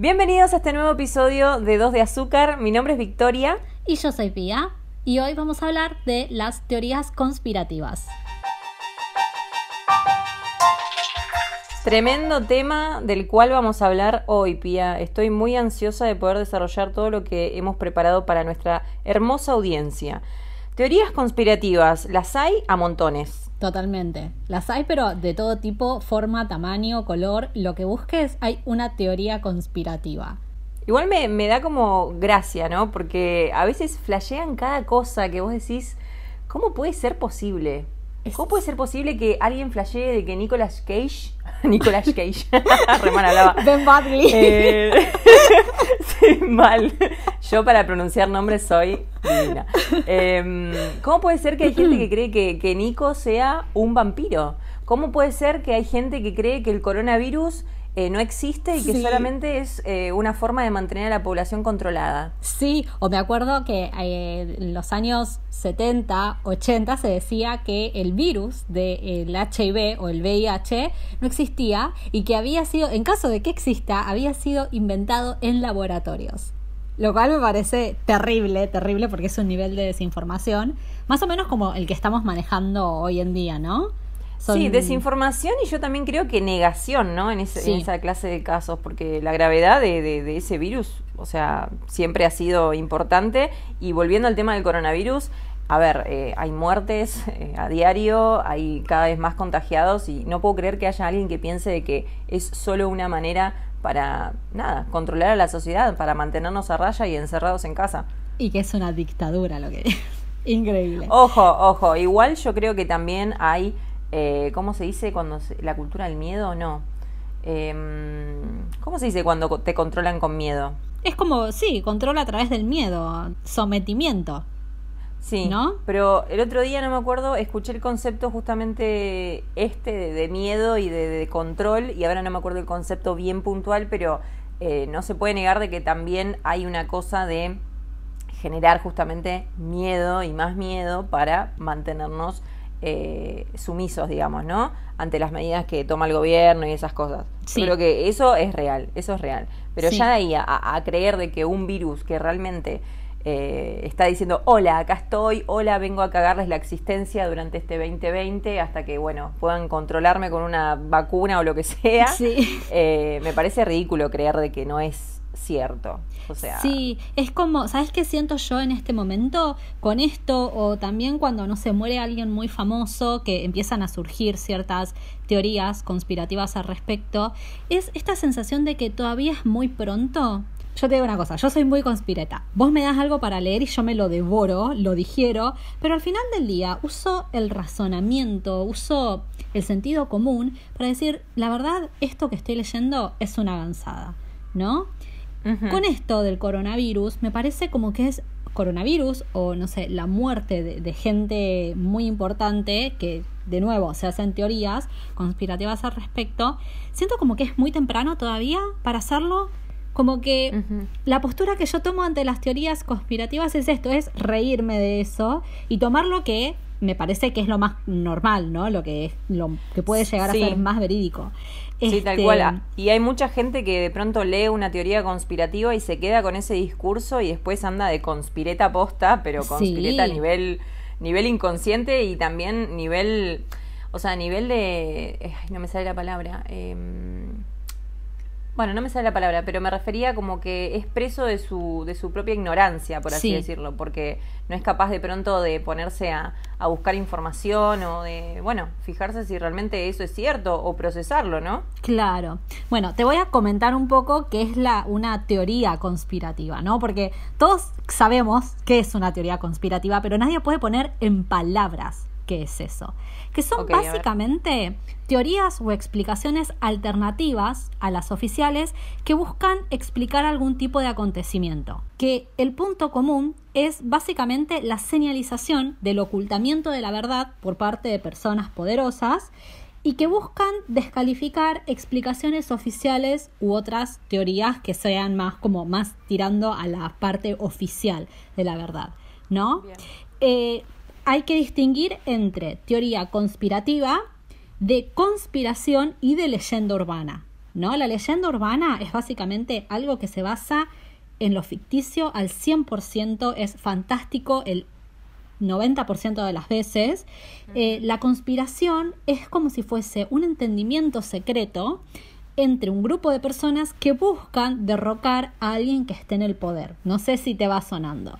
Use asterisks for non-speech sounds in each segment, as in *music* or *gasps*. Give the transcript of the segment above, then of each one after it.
Bienvenidos a este nuevo episodio de Dos de Azúcar. Mi nombre es Victoria. Y yo soy Pía. Y hoy vamos a hablar de las teorías conspirativas. Tremendo tema del cual vamos a hablar hoy, Pía. Estoy muy ansiosa de poder desarrollar todo lo que hemos preparado para nuestra hermosa audiencia. Teorías conspirativas, las hay a montones. Totalmente. Las hay, pero de todo tipo, forma, tamaño, color. Lo que busques, hay una teoría conspirativa. Igual me, da como gracia, ¿no? Porque a veces flashean cada cosa que vos decís, ¿cómo puede ser posible? ¿Cómo puede ser posible que alguien flashee de que Nicolas Cage *laughs* Nicolas Cage. *laughs* *laughs* Ben Badley. Eh, sí, mal. Yo para pronunciar nombres soy divina. Em, ¿Cómo puede ser que hay gente que cree que, que Nico sea un vampiro? ¿Cómo puede ser que hay gente que cree que el coronavirus eh, no existe y que solamente es eh, una forma de mantener a la población controlada. Sí, o me acuerdo que eh, en los años 70, 80 se decía que el virus del HIV o el VIH no existía y que había sido, en caso de que exista, había sido inventado en laboratorios. Lo cual me parece terrible, terrible porque es un nivel de desinformación, más o menos como el que estamos manejando hoy en día, ¿no? Sí, desinformación y yo también creo que negación, ¿no? En, esa clase de casos, porque la gravedad de, ese virus, o sea, siempre ha sido importante. Y volviendo al tema del coronavirus, a ver, eh, hay muertes eh, a diario, hay cada vez más contagiados y no puedo creer que haya alguien que piense de que es solo una manera para, nada, controlar a la sociedad, para mantenernos a raya y encerrados en casa. Y que es una dictadura lo que. *laughs* Increíble. Ojo, ojo, igual yo creo que también hay eh, ¿cómo se dice cuando la cultura del miedo? No. Em, ¿Cómo se dice cuando te controlan con miedo? Es como, sí, controla a través del miedo, sometimiento. Sí, ¿no? Pero el otro día, no me acuerdo, escuché el concepto justamente este de, miedo y de, control, y ahora no me acuerdo el concepto bien puntual, pero eh, no se puede negar de que también hay una cosa de generar justamente miedo y más miedo para mantenernos eh, sumisos, digamos, ¿no? Ante las medidas que toma el gobierno y esas cosas. creo que eso es real, eso es real. Pero ya de ahí a, creer de que un virus que realmente eh, está diciendo, hola, acá estoy, hola, vengo a cagarles la existencia durante este 2020 hasta que, bueno, puedan controlarme con una vacuna o lo que sea, eh, me parece ridículo creer de que no es cierto. Sí, es como, ¿sabes qué siento yo en este momento con esto? O también cuando, no se muere alguien muy famoso, que empiezan a surgir ciertas teorías conspirativas al respecto. Es esta sensación de que todavía es muy pronto. Yo te digo una cosa, yo soy muy conspireta. Vos me das algo para leer y yo me lo devoro, lo digiero, pero al final del día uso el razonamiento, uso el sentido común para decir, la verdad, esto que estoy leyendo es una avanzada, ¿no? Con esto del coronavirus, me parece como que es coronavirus o no sé, la muerte de, gente muy importante que de nuevo se hacen teorías conspirativas al respecto, siento como que es muy temprano todavía para hacerlo. Como que la postura que yo tomo ante las teorías conspirativas es esto, es reírme de eso y tomar lo que me parece que es lo más normal, ¿no? Lo que es lo que puede llegar a ser más verídico. Sí, tal cual. Este, y hay mucha gente que de pronto lee una teoría conspirativa y se queda con ese discurso y después anda de conspireta posta, pero conspireta a nivel, nivel inconsciente y también nivel, o sea, nivel de, no me sale la palabra, eh, bueno, no me sale la palabra, pero me refería como que es preso de su, de su propia ignorancia, por así decirlo, porque no es capaz de pronto de ponerse a, a, buscar información o de, bueno, fijarse si realmente eso es cierto o procesarlo, ¿no? Claro. Bueno, te voy a comentar un poco qué es la, una teoría conspirativa, ¿no? Porque todos sabemos qué es una teoría conspirativa, pero nadie puede poner en palabras qué es eso. Que son básicamente teorías o explicaciones alternativas a las oficiales que buscan explicar algún tipo de acontecimiento. Que el punto común es básicamente la señalización del ocultamiento de la verdad por parte de personas poderosas y que buscan descalificar explicaciones oficiales u otras teorías que sean más como más tirando a la parte oficial de la verdad, ¿no? Eh, hay que distinguir entre teoría conspirativa, de conspiración y de leyenda urbana. ¿no? La leyenda urbana es básicamente algo que se basa en lo ficticio al 100%, es fantástico el 90% de las veces. Eh, la conspiración es como si fuese un entendimiento secreto entre un grupo de personas que buscan derrocar a alguien que esté en el poder. No sé si te va sonando.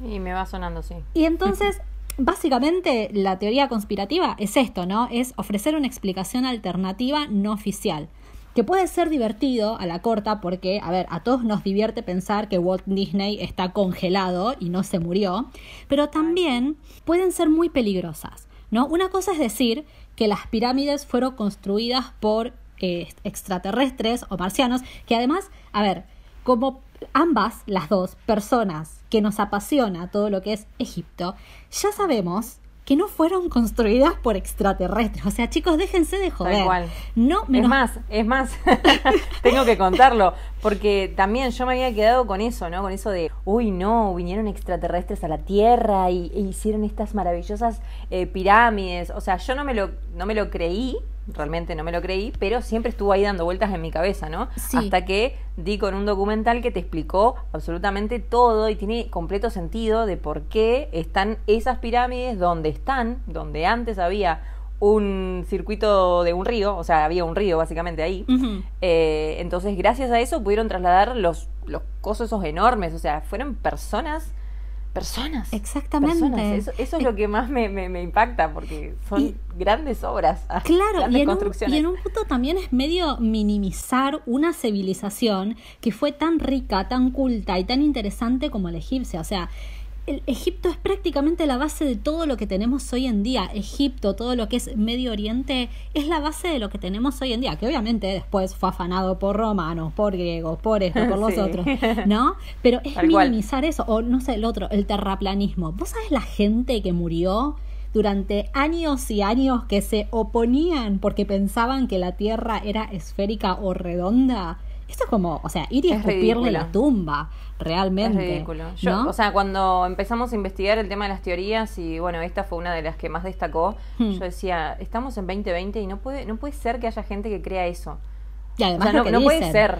Y me va sonando, sí. Y entonces, *laughs* básicamente, la teoría conspirativa es esto, ¿no? Es ofrecer una explicación alternativa no oficial que puede ser divertido a la corta porque, a ver, a todos nos divierte pensar que Walt Disney está congelado y no se murió, pero también pueden ser muy peligrosas, ¿no? Una cosa es decir que las pirámides fueron construidas por eh, extraterrestres o marcianos, que además, a ver, como ambas, las dos personas que nos apasiona todo lo que es Egipto, ya sabemos que no fueron construidas por extraterrestres. O sea, chicos, déjense de joder. No, Es más, es más, *laughs* *laughs* tengo que contarlo, porque también yo me había quedado con eso, ¿no? Con eso de, uy, no, vinieron extraterrestres a la Tierra y, e hicieron estas maravillosas eh, pirámides. O sea, yo no me lo, no me lo creí, realmente no me lo creí, pero siempre estuvo ahí dando vueltas en mi cabeza, ¿no? Hasta que di con un documental que te explicó absolutamente todo y tiene completo sentido de por qué están esas pirámides donde están, donde antes había un circuito de un río, o sea, había un río básicamente ahí. Eh, entonces, gracias a eso pudieron trasladar los, los cosos esos enormes, o sea, fueron personas personas. Exactamente. Eso, es lo que más me, me, impacta, porque son grandes obras. *laughs* Claro, grandes y, en construcciones. Un, y en un punto también es medio minimizar una civilización que fue tan rica, tan culta y tan interesante como la egipcia. O sea, Egipto es prácticamente la base de todo lo que tenemos hoy en día. Egipto, todo lo que es Medio Oriente, es la base de lo que tenemos hoy en día, que obviamente después fue afanado por romanos, por griegos, por esto, por los *laughs* otros, ¿no? Pero es minimizar eso, o no sé, el otro, el terraplanismo. ¿Vos sabés la gente que murió? durante años y años que se oponían porque pensaban que la Tierra era esférica o redonda. Esto es como, o sea, ir y escupirle la tumba, realmente. Es ridículo. Yo, O sea, cuando empezamos a investigar el tema de las teorías, y bueno, esta fue una de las que más destacó, hmm. yo decía, estamos en 2020 y no puede, no puede ser que haya gente que crea eso. Y además no, no puede ser.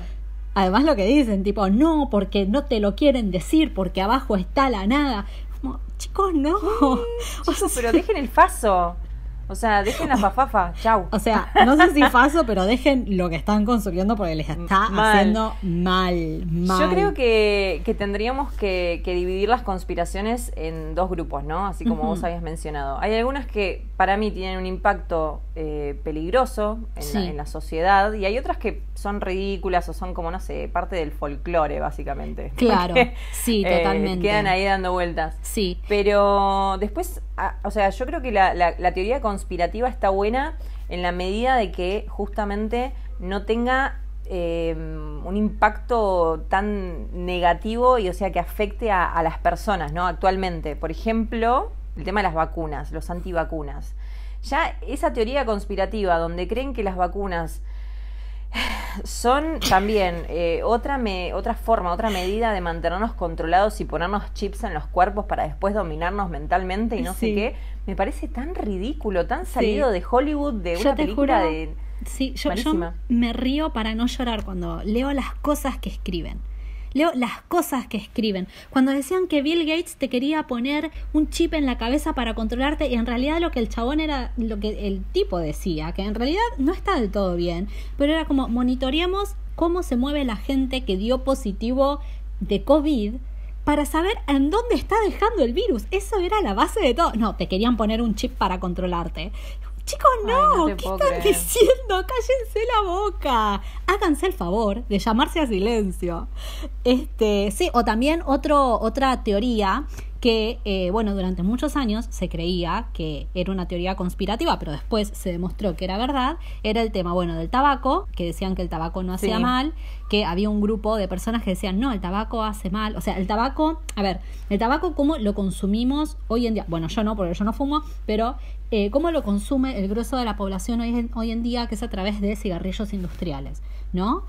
Además lo que dicen, tipo, no, porque no te lo quieren decir, porque abajo está la nada. Como, chicos, no. *laughs* pero dejen el paso. O sea, dejen la fafafa, chau. O sea, no sé si paso, pero dejen lo que están construyendo porque les está haciendo mal, mal. Yo creo que, que tendríamos que, que, dividir las conspiraciones en dos grupos, ¿no? Así como vos habías mencionado. Hay algunas que para mí tienen un impacto eh, peligroso en, la, en, la, sociedad y hay otras que son ridículas o son como, no sé, parte del folclore, básicamente. *laughs* Claro, sí, eh, totalmente. quedan ahí dando vueltas. Sí. Pero después, ah, o sea, yo creo que la, la, la teoría conspirativa está buena en la medida de que justamente no tenga eh, un impacto tan negativo y o sea que afecte a, las personas, ¿no? Actualmente. Por ejemplo, el tema de las vacunas, los antivacunas. Ya esa teoría conspirativa donde creen que las vacunas son también eh, otra, me, otra forma, otra medida de mantenernos controlados y ponernos chips en los cuerpos para después dominarnos mentalmente y no sé qué, me parece tan ridículo, tan salido de Hollywood, de una película de... Sí, yo, yo me río para no llorar cuando leo las cosas que escriben. Leo las cosas que escriben. Cuando decían que Bill Gates te quería poner un chip en la cabeza para controlarte, y en realidad lo que el chabón era, lo que el tipo decía, que en realidad no está del todo bien, pero era como monitoreamos cómo se mueve la gente que dio positivo de COVID para saber en dónde está dejando el virus. Eso era la base de todo. No, te querían poner un chip para controlarte. Chicos, no, ¿qué están diciendo? Cállense la boca. Háganse el favor de llamarse a silencio. Este, sí, o también otro, otra teoría que, eh, bueno, durante muchos años se creía que era una teoría conspirativa, pero después se demostró que era verdad, era el tema, bueno, del tabaco, que decían que el tabaco no hacía mal, que había un grupo de personas que decían, no, el tabaco hace mal, o sea, el tabaco, a ver, el tabaco cómo lo consumimos hoy en día, bueno, yo no, porque yo no fumo, pero eh, cómo lo consume el grueso de la población hoy en, hoy en día, que es a través de cigarrillos industriales, ¿no?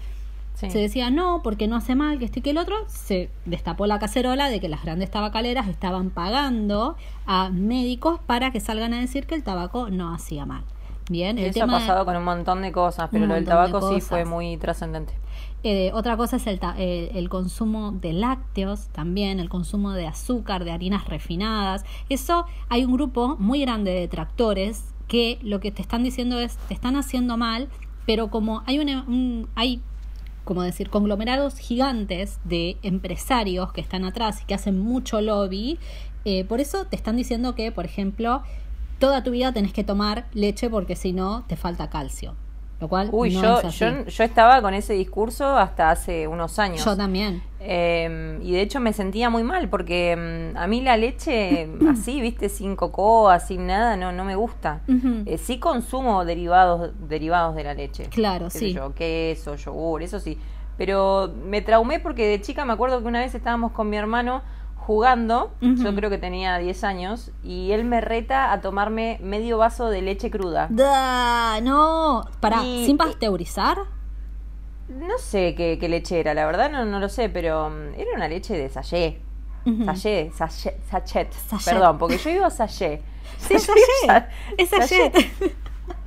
Se decía no, porque no hace mal, que este y que el otro. Se destapó la cacerola de que las grandes tabacaleras estaban pagando a médicos para que salgan a decir que el tabaco no hacía mal. Bien, el Eso ha pasado con un montón de cosas, pero lo del tabaco sí fue muy trascendente. Eh, otra cosa es el, el, consumo de lácteos, también el consumo de azúcar, de harinas refinadas. Eso hay un grupo muy grande de detractores que lo que te están diciendo es, te están haciendo mal, pero como hay, un, hay como decir, conglomerados gigantes de empresarios que están atrás y que hacen mucho lobby, eh, por eso te están diciendo que, por ejemplo, toda tu vida tenés que tomar leche porque si no te falta calcio. Lo cual Uy, yo, yo, estaba con ese discurso hasta hace unos años. Yo también. Em, y de hecho me sentía muy mal porque em, a mí la leche *clears throat* así, viste, sin cocoa, sin nada, no, no me gusta. Eh, sí consumo derivados, derivados de la leche. Claro, sí. Yo, queso, yogur, eso sí. Pero me traumé porque de chica me acuerdo que una vez estábamos con mi hermano jugando, yo creo que tenía 10 años, y él me reta a tomarme medio vaso de leche cruda. Da, no, para, ¿sin pasteurizar? No sé qué, leche era, la verdad no, no lo sé, pero mm, era una leche de sachet. sachet, sachet, Perdón, porque yo digo sachet. *laughs* Sí, sachet. *laughs* Es sachet.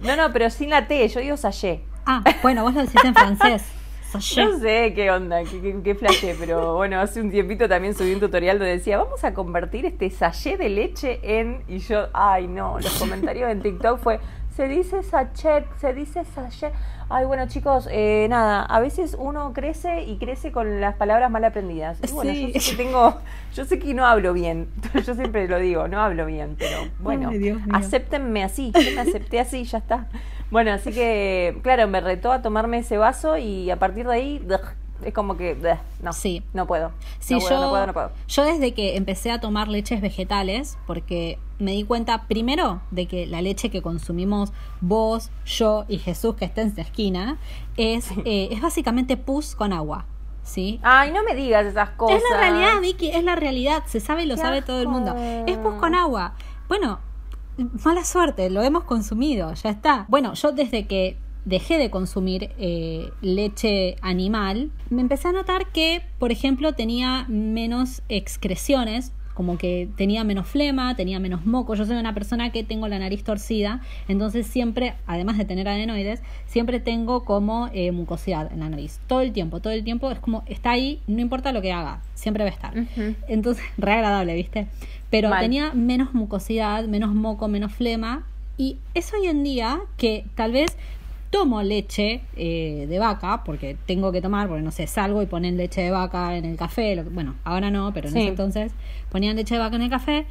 No, no, pero sin la T, yo digo sachet. Ah, bueno, vos lo decís en francés. *laughs* No sé qué onda, qué, qué, pero bueno, hace un tiempito también subí un tutorial donde decía, vamos a convertir este sachet de leche en... Y yo, ay no, los comentarios en TikTok fue, se dice sachet, se dice sachet. Ay, bueno, chicos, eh, nada, a veces uno crece y crece con las palabras mal aprendidas. Y bueno, yo sé que tengo, yo sé que no hablo bien, *laughs* yo siempre lo digo, no hablo bien, pero bueno, acéptenme así, yo me acepté así, ya está. Bueno, así que, claro, me retó a tomarme ese vaso y a partir de ahí es como que no, sí. no puedo. Sí, yo, yo desde que empecé a tomar leches vegetales, porque me di cuenta primero de que la leche que consumimos vos, yo y Jesús que está en esta esquina es, eh, es básicamente pus con agua. ¿Sí? Ay, no me digas esas cosas. Es la realidad, Vicky, es la realidad. Se sabe y lo sabe todo el mundo. Es pus con agua. Bueno, mala suerte, lo hemos consumido, ya está. Bueno, yo desde que dejé de consumir eh, leche animal, me empecé a notar que, por ejemplo, tenía menos excreciones como que tenía menos flema, tenía menos moco. Yo soy una persona que tengo la nariz torcida, entonces siempre, además de tener adenoides, siempre tengo como eh, mucosidad en la nariz. Todo el tiempo, todo el tiempo es como, está ahí, no importa lo que haga, siempre va a estar. Entonces, *laughs* re agradable, ¿viste? Pero tenía menos mucosidad, menos moco, menos flema. Y es hoy en día que tal vez tomo leche eh, de vaca, porque tengo que tomar, porque no sé, salgo y ponen leche de vaca en el café, bueno, ahora no, pero en ese entonces ponían leche de vaca en el café,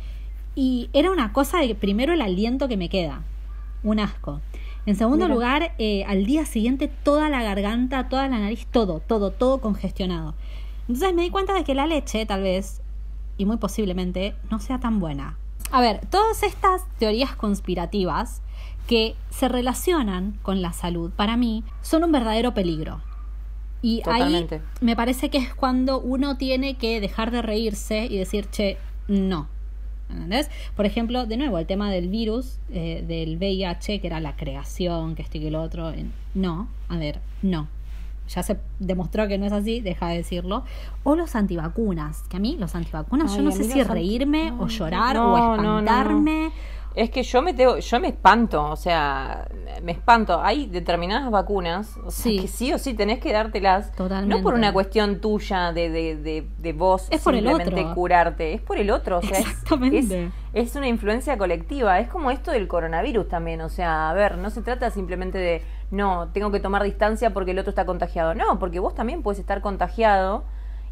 y era una cosa de primero el aliento que me queda, un asco. En segundo lugar, eh, al día siguiente toda la garganta, toda la nariz, todo, todo, todo congestionado. Entonces me di cuenta de que la leche, tal vez, y muy posiblemente, no sea tan buena. A ver, todas estas teorías conspirativas que se relacionan con la salud, para mí, son un verdadero peligro. Y ahí me parece que es cuando uno tiene que dejar de reírse y decir, che, no. ¿Entendés? Por ejemplo, de nuevo, el tema del virus, eh, del VIH, que era la creación, que esto y que lo otro. No, a ver, no. Ya se demostró que no es así, deja de decirlo. O los antivacunas, que a mí los antivacunas, yo no sé si reírme o llorar o espantarme. Es que yo me tengo, yo me espanto, o sea, me espanto. Hay determinadas vacunas, o sea, que sí o sí tenés que dártelas. Totalmente. No por una cuestión tuya de, de, de, de vos es por simplemente el otro. curarte, es por el otro. O sea, Exactamente. Es, es, una influencia colectiva. Es como esto del coronavirus también. O sea, a ver, no se trata simplemente de, no, tengo que tomar distancia porque el otro está contagiado. No, porque vos también puedes estar contagiado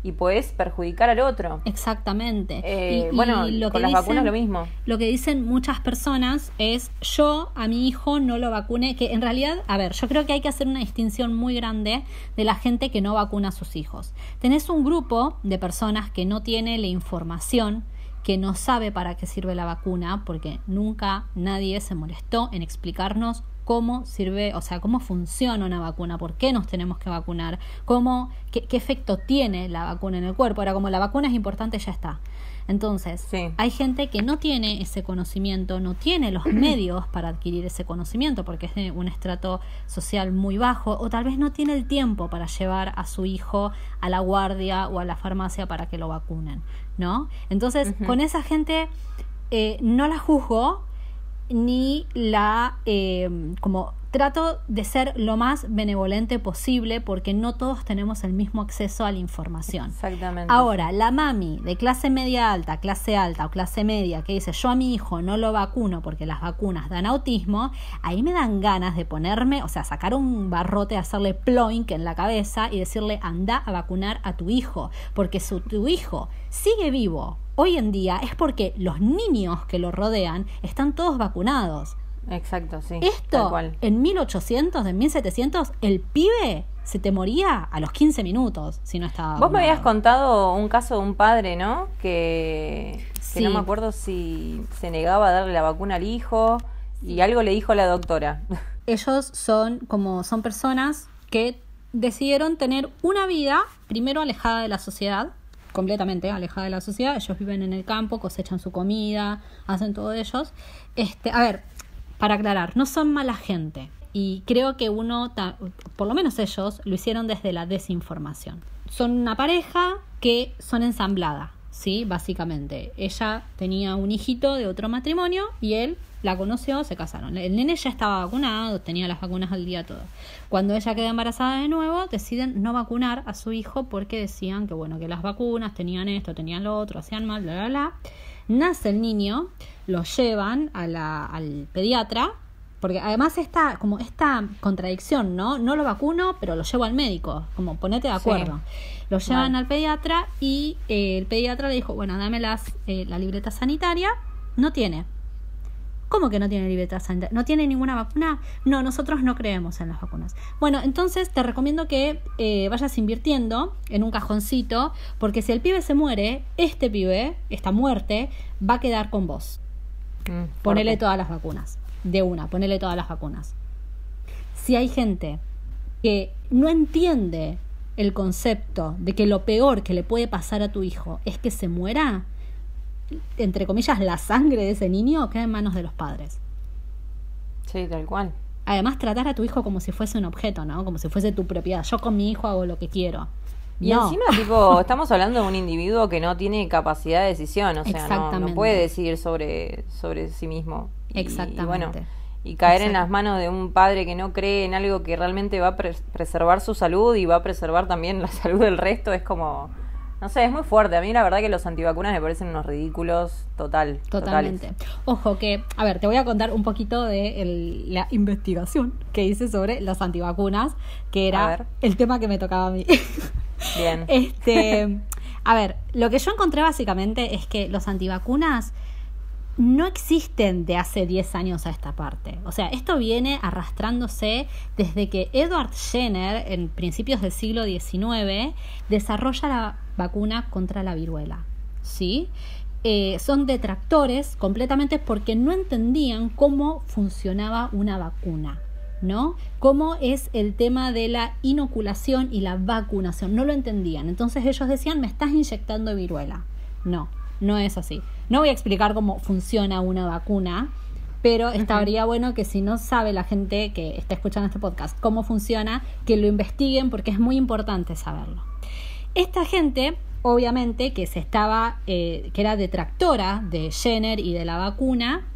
y puedes perjudicar al otro. Exactamente. Eh, bueno, lo con las vacunas lo mismo. Lo que dicen muchas personas es yo a mi hijo no lo vacune, que en realidad, a ver, yo creo que hay que hacer una distinción muy grande de la gente que no vacuna a sus hijos. Tenés un grupo de personas que no tiene la información que no sabe para qué sirve la vacuna, porque nunca nadie se molestó en explicarnos cómo sirve, o sea, cómo funciona una vacuna, por qué nos tenemos que vacunar, cómo, qué, efecto tiene la vacuna en el cuerpo. Ahora, como la vacuna es importante, ya está. Entonces, hay gente que no tiene ese conocimiento, no tiene los *clears throat* medios para adquirir ese conocimiento porque es de un estrato social muy bajo o tal vez no tiene el tiempo para llevar a su hijo a la guardia o a la farmacia para que lo vacunen, ¿no? Entonces, con esa gente eh, no la juzgo, ni la eh, como trato de ser lo más benevolente posible porque no todos tenemos el mismo acceso a la información. Exactamente. Ahora, la mami de clase media alta, clase alta o clase media que dice yo a mi hijo no lo vacuno porque las vacunas dan autismo, ahí me dan ganas de ponerme, o sea, sacar un barrote, hacerle ploink en la cabeza y decirle anda a vacunar a tu hijo, porque si tu hijo sigue vivo hoy en día es porque los niños que lo rodean están todos vacunados. Exacto, sí. Esto, en 1800, en 1700, el pibe se te moría a los 15 minutos si no estaba. Vos me habías contado un caso de un padre, ¿no? Que, no me acuerdo si se negaba a darle la vacuna al hijo y algo le dijo la doctora. *laughs* Ellos son como son personas que decidieron tener una vida primero alejada de la sociedad, completamente alejada de la sociedad. Ellos viven en el campo, cosechan su comida, hacen todo ellos. Este, a ver, para aclarar, no son mala gente. Y creo que uno, por lo menos ellos, lo hicieron desde la desinformación. Son una pareja que son ensamblada, ¿sí? Básicamente. Ella tenía un hijito de otro matrimonio y él la conoció, se casaron. El nene ya estaba vacunado, tenía las vacunas al día todo. Cuando ella queda embarazada de nuevo, deciden no vacunar a su hijo porque decían que bueno, que las vacunas tenían esto, tenían lo otro, hacían mal, bla, bla, bla. Nace el niño, lo llevan a la, al pediatra, porque además está como esta contradicción, ¿no? No lo vacuno, pero lo llevo al médico, como ponete de acuerdo. Lo llevan al pediatra y eh, el pediatra le dijo, bueno, dame las, eh, la libreta sanitaria. No tiene. ¿Cómo que no tiene libreta sanitaria? ¿No tiene ninguna vacuna? No, nosotros no creemos en las vacunas. Bueno, entonces te recomiendo que eh, vayas invirtiendo en un cajoncito, porque si el pibe se muere, este pibe, esta muerte, va a quedar con vos. Mm, ponele todas las vacunas. De una, ponele todas las vacunas. Si hay gente que no entiende el concepto de que lo peor que le puede pasar a tu hijo es que se muera, entre comillas, la sangre de ese niño queda en manos de los padres. Sí, tal cual. Además, tratar a tu hijo como si fuese un objeto, ¿no? Como si fuese tu propiedad. Yo con mi hijo hago lo que quiero. Y encima, *laughs* tipo, estamos hablando de un individuo que no tiene capacidad de decisión, o sea, no, puede decidir sobre, sobre sí mismo. Exactamente. Y, bueno, y caer en las manos de un padre que no cree en algo que realmente va a preservar su salud y va a preservar también la *laughs* salud del resto es como no sé, es muy fuerte. A mí la verdad que los antivacunas me parecen unos ridículos total. Totalmente. Ojo que, a ver, te voy a contar un poquito de la investigación que hice sobre los antivacunas, que era el tema que me tocaba a mí. *laughs* Bien. este, *laughs* a ver, lo que yo encontré básicamente es que los antivacunas no existen de hace 10 años a esta parte. O sea, esto viene arrastrándose desde que Edward Jenner, en principios del siglo XIX, desarrolla la vacuna contra la viruela. ¿Sí? Eh, son detractores completamente porque no entendían cómo funcionaba una vacuna. ¿no? ¿Cómo es el tema de la inoculación y la vacunación? No lo entendían. Entonces ellos decían, me estás inyectando viruela. No, no es así. No voy a explicar cómo funciona una vacuna, pero estaría bueno que si no sabe la gente que está escuchando este podcast cómo funciona, que lo investiguen porque es muy importante saberlo. Esta gente, obviamente, que se estaba, eh, que era detractora de Jenner y de la vacuna,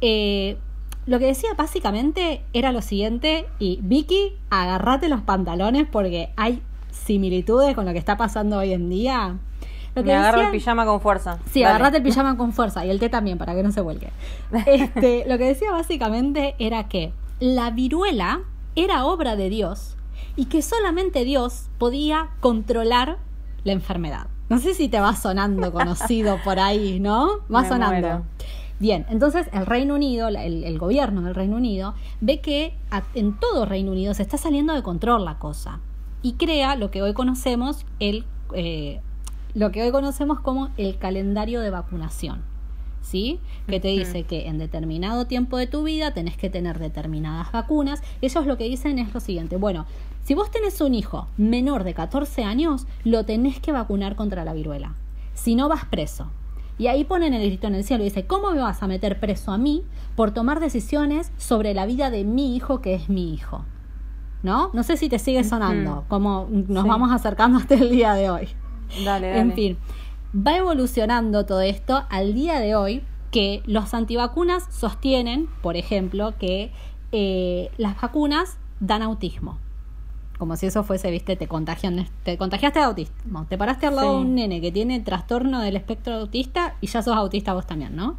eh, lo que decía básicamente era lo siguiente, y Vicky, agarrate los pantalones porque hay similitudes con lo que está pasando hoy en día. Me agarro el pijama con fuerza. Sí, agarrate el *laughs* pijama con fuerza y el té también para que no se vuelque. *laughs* Este, lo que decía básicamente era que la viruela era obra de Dios y que solamente Dios podía controlar la enfermedad. No sé si te va sonando *laughs* conocido por ahí, ¿no? Va sonando. Bien, entonces el Reino Unido, el, gobierno del Reino Unido, ve que en todo Reino Unido se está saliendo de control la cosa y crea lo que hoy conocemos el eh, lo que hoy conocemos como el calendario de vacunación. ¿Sí? Que te dice que en determinado tiempo de tu vida tenés que tener determinadas vacunas. Ellos lo que dicen es lo siguiente, bueno, si vos tenés un hijo menor de 14 años, lo tenés que vacunar contra la viruela. Si no vas preso. Y ahí ponen el grito en el cielo y dice, ¿cómo me vas a meter preso a mí por tomar decisiones sobre la vida de mi hijo que es mi hijo? ¿No? No sé si te sigue sonando, como nos vamos acercando hasta el día de hoy. Dale, dale. En fin, va evolucionando todo esto al día de hoy. que los antivacunas sostienen, por ejemplo, que eh, las vacunas dan autismo. Como si eso fuese, viste, te contagian, te contagiaste de autismo. Te paraste al lado de un nene que tiene trastorno del espectro autista y ya sos autista vos también, ¿no?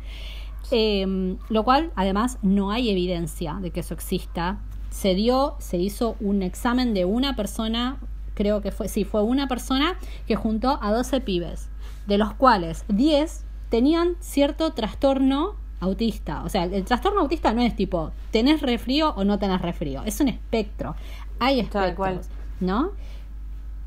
Em, lo cual, además, no hay evidencia de que eso exista. Se dio, se hizo un examen de una persona, creo que fue, sí, fue una persona que juntó a 12 pibes, de los cuales 10 tenían cierto trastorno autista. O sea, el trastorno autista no es tipo, tenés refrío o no tenés refrío, es un espectro. Hay espectros, ¿no?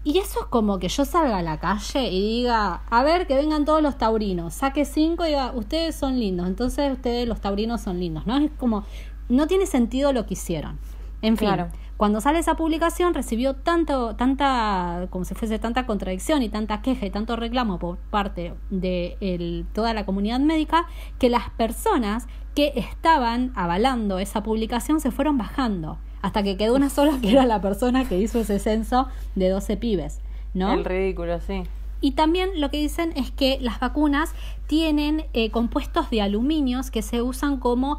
Y eso es como que yo salga a la calle y diga, a ver, que vengan todos los taurinos, saque cinco y diga, ustedes son lindos, entonces ustedes los taurinos son lindos, ¿no? Es como, no tiene sentido lo que hicieron. En fin, cuando sale esa publicación recibió tanto, tanta, como si fuese tanta contradicción y tanta queja y tanto reclamo por parte de toda la comunidad médica que las personas que estaban avalando esa publicación se fueron bajando hasta que quedó una sola que era la persona que hizo ese censo de 12 pibes, ¿no? El ridículo, sí. Y también lo que dicen es que las vacunas tienen eh, compuestos de aluminios que se usan como,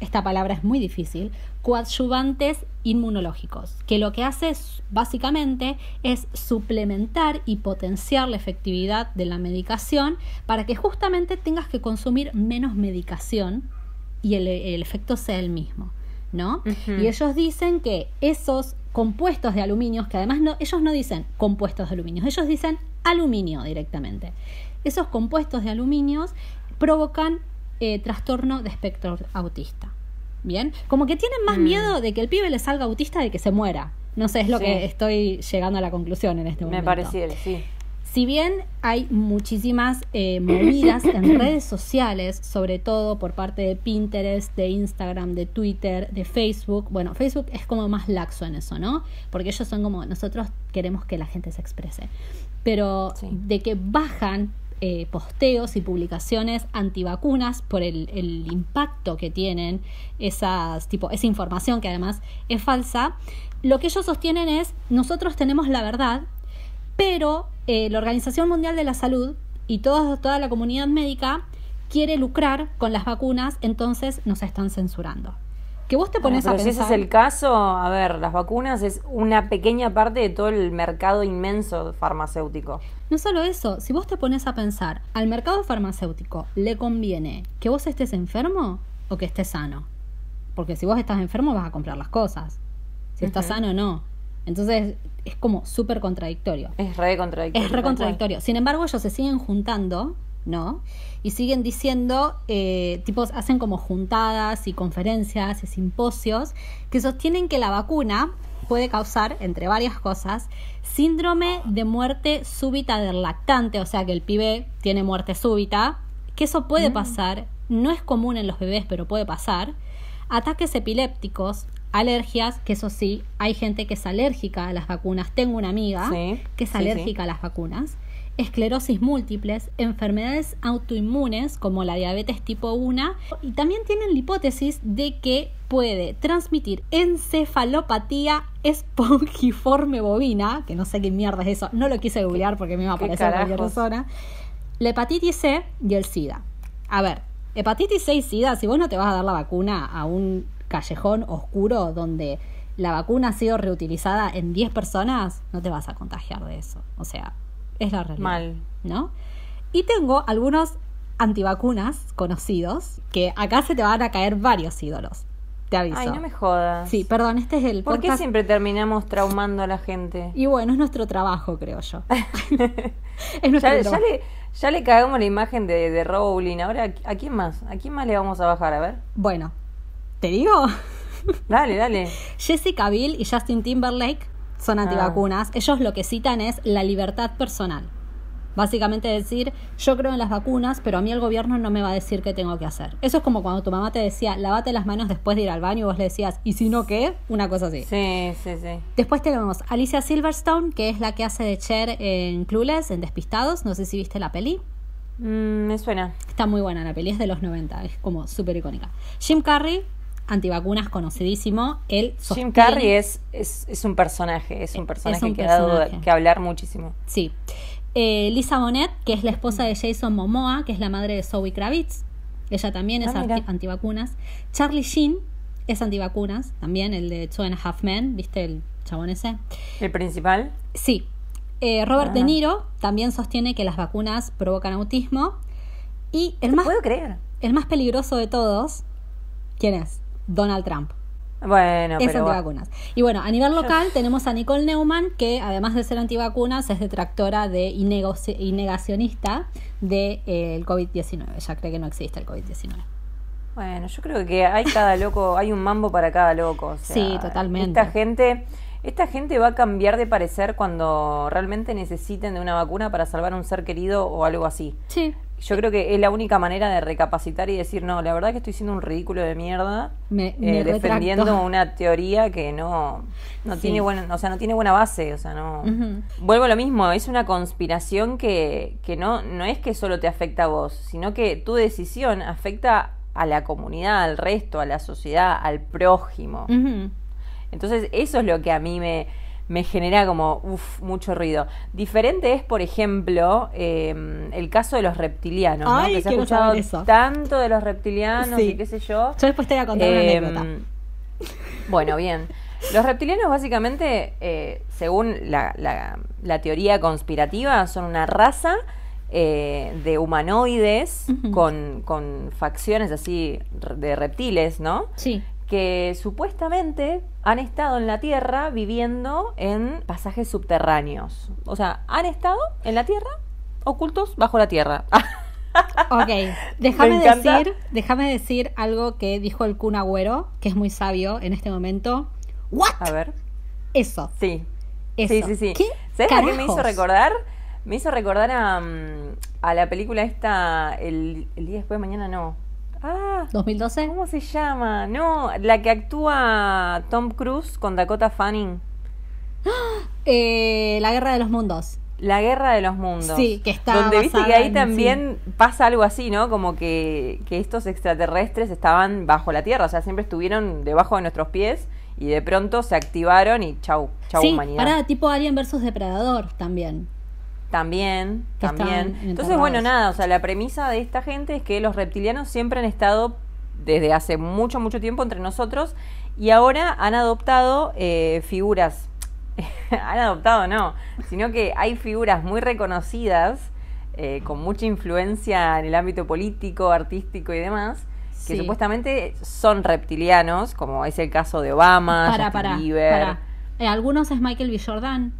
esta palabra es muy difícil, coadyuvantes inmunológicos, que lo que hace básicamente es suplementar y potenciar la efectividad de la medicación para que justamente tengas que consumir menos medicación y el efecto sea el mismo. ¿No? Y ellos dicen que esos compuestos de aluminio, que además no, ellos no dicen compuestos de aluminio, ellos dicen aluminio directamente. Esos compuestos de aluminio provocan eh, trastorno de espectro autista. Bien, como que tienen más mm. miedo de que el pibe le salga autista de que se muera. No sé, es lo que estoy llegando a la conclusión en este momento. Me sí. Si bien hay muchísimas eh, movidas en *coughs* redes sociales, sobre todo por parte de Pinterest, de Instagram, de Twitter, de Facebook, bueno, Facebook es como más laxo en eso, ¿no? Porque ellos son como, nosotros queremos que la gente se exprese, pero de que bajan eh, posteos y publicaciones antivacunas por el, el, impacto que tienen esas tipo esa información que además es falsa lo que ellos sostienen es nosotros tenemos la verdad pero eh, la Organización Mundial de la Salud y toda, toda la comunidad médica quiere lucrar con las vacunas, entonces nos están censurando. Que vos te pones a pensar. Si ese es el caso, a ver, las vacunas es una pequeña parte de todo el mercado inmenso farmacéutico. No solo eso, si vos te pones a pensar, al mercado farmacéutico le conviene que vos estés enfermo o que estés sano. Porque si vos estás enfermo vas a comprar las cosas. Si estás sano, no. Entonces es como súper contradictorio. Es re contradictorio. Es re contradictorio. Sin embargo, ellos se siguen juntando, ¿no? Y siguen diciendo, eh, tipos, hacen como juntadas y conferencias y simposios que sostienen que la vacuna puede causar, entre varias cosas, síndrome de muerte súbita del lactante, o sea que el pibe tiene muerte súbita, que eso puede mm. pasar, no es común en los bebés, pero puede pasar, ataques epilépticos, alergias, que eso sí, hay gente que es alérgica a las vacunas. Tengo una amiga que es alérgica a las vacunas. Esclerosis múltiples, enfermedades autoinmunes como la diabetes tipo 1 y también tienen la hipótesis de que puede transmitir encefalopatía espongiforme bovina, que no sé qué mierda es eso, no lo quise googlear porque me iba a aparecer cualquier persona, la hepatitis C y el SIDA. A ver, hepatitis C y SIDA, si vos no te vas a dar la vacuna a un callejón oscuro donde la vacuna ha sido reutilizada en 10 personas, no te vas a contagiar de eso. O sea, es la realidad. Mal. ¿No? Y tengo algunos antivacunas conocidos que acá se te van a caer varios ídolos. Te aviso. Ay, no me jodas. Sí, perdón, este es el ¿Por qué siempre terminamos traumando a la gente? Y bueno, es nuestro trabajo, creo yo. *laughs* es nuestro ya, trabajo. Ya le, cagamos la imagen de, de Rowling. Ahora, ¿a quién más? ¿A quién más le vamos a bajar? A ver. Bueno, ¿Te digo? Dale, dale. *laughs* Jessica Biel y Justin Timberlake son ah. antivacunas. Ellos lo que citan es la libertad personal. Básicamente decir, yo creo en las vacunas, pero a mí el gobierno no me va a decir qué tengo que hacer. Eso es como cuando tu mamá te decía, lavate las manos después de ir al baño y vos le decías, ¿y si no qué? Una cosa así. Sí, sí, sí. Después tenemos Alicia Silverstone, que es la que hace de Cher en Clueless, en Despistados. No sé si viste la peli. Mm, me suena. Está muy buena la peli, es de los 90, es como súper icónica. Jim Carrey, antivacunas conocidísimo. Él Jim Carrey es, es, un personaje, es un personaje que ha dado que hablar muchísimo. Sí. Eh, Lisa Bonet, que es la esposa de Jason Momoa, que es la madre de Zoe Kravitz. ella también es Ah, mira. antivacunas. Charlie Sheen es antivacunas, también el de Two and a Half Men, ¿viste el chabón ese? ¿El principal? Sí. Eh, Robert De Ah. Niro también sostiene que las vacunas provocan autismo. Y el ¿Te más, puedo creer? el más peligroso de todos, ¿quién es? Donald Trump. Bueno, es pero... antivacunas. Y bueno, a nivel local tenemos a Nicole Neumann, que además de ser antivacunas, es detractora de y, negoci- y negacionista del de, el COVID-19. Ella cree que no existe el COVID-19. Bueno, yo creo que hay cada loco, hay un mambo para cada loco. o sea, Sí, totalmente. Esta gente, esta gente va a cambiar de parecer cuando realmente necesiten de una vacuna para salvar a un ser querido o algo así. Sí, Yo creo que es la única manera de recapacitar y decir, no, la verdad que estoy siendo un ridículo de mierda, Me- me eh, defendiendo una teoría que no, no Sí. tiene buena, o sea, no tiene buena base, o sea, no. Vuelvo a lo mismo, es una conspiración que, que no, no es que solo te afecta a vos, sino que tu decisión afecta a la comunidad, al resto, a la sociedad, al prójimo. Entonces, eso es lo que a mí me, me genera como uf, mucho ruido. Diferente es, por ejemplo, eh, el caso de los reptilianos, ¿no? Que se ha escuchado eso. tanto de los reptilianos Sí. y qué sé yo. Yo después te voy a contar Eh, una anécdota. Bueno, bien. Los reptilianos básicamente, eh, según la, la- la teoría conspirativa, son una raza eh, de humanoides con, con facciones así de reptiles, ¿no? Sí. Que supuestamente han estado en la Tierra viviendo en pasajes subterráneos. O sea, han estado en la Tierra ocultos bajo la Tierra. *laughs* Ok, déjame decir, déjame decir algo que dijo el Kun Agüero, que es muy sabio en este momento. ¿What? A ver. Eso. Sí. Eso. Sí, sí, sí. ¿Qué ¿Sabes a qué me hizo recordar? Me hizo recordar a, mm, a la película esta, el, el día después de mañana, no. Ah, ¿2012? ¿cómo se llama? No, la que actúa Tom Cruise con Dakota Fanning. *gasps* Eh, la Guerra de los Mundos. La Guerra de los Mundos. Sí, que está Donde viste que ahí en- también pasa algo así, ¿no? Como que, que estos extraterrestres estaban bajo la Tierra, o sea, siempre estuvieron debajo de nuestros pies y de pronto se activaron y chau, chau sí, humanidad. para tipo Alien versus Depredador también. También, también. Entonces, bueno, nada, o sea, la premisa de esta gente es que los reptilianos siempre han estado desde hace mucho, mucho tiempo entre nosotros y ahora han adoptado eh, figuras, *laughs* han adoptado no, sino que hay figuras muy reconocidas, eh, con mucha influencia en el ámbito político, artístico y demás, que Sí. supuestamente son reptilianos, como es el caso de Obama, para, Justin para, Bieber. para. Eh, algunos es Michael B. Jordan.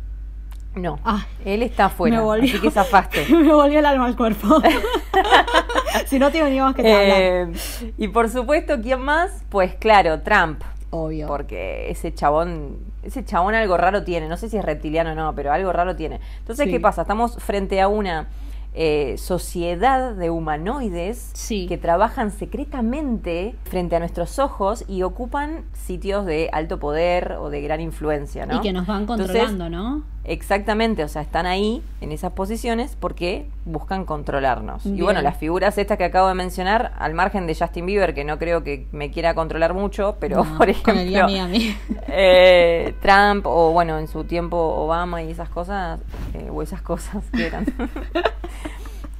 No, Ay, él está afuera, me volvió, así que zafaste. *laughs* me volvió el alma al cuerpo. *laughs* si no te veníamos que te hablar. Eh, y por supuesto, ¿quién más? Pues claro, Trump. Obvio. Porque ese chabón, ese chabón algo raro tiene. No sé si es reptiliano o no, pero algo raro tiene. Entonces, Sí. ¿qué pasa? Estamos frente a una eh, sociedad de humanoides Sí. que trabajan secretamente frente a nuestros ojos y ocupan sitios de alto poder o de gran influencia, ¿no? Y que nos van Entonces, controlando, ¿no? Exactamente, o sea, están ahí en esas posiciones porque buscan controlarnos. Y bueno, las figuras estas que acabo de mencionar, al margen de Justin Bieber, que no creo que me quiera controlar mucho, pero No, por con el ejemplo, *laughs* eh, Trump o bueno, en su tiempo Obama y esas cosas, eh, o esas cosas que eran. *laughs*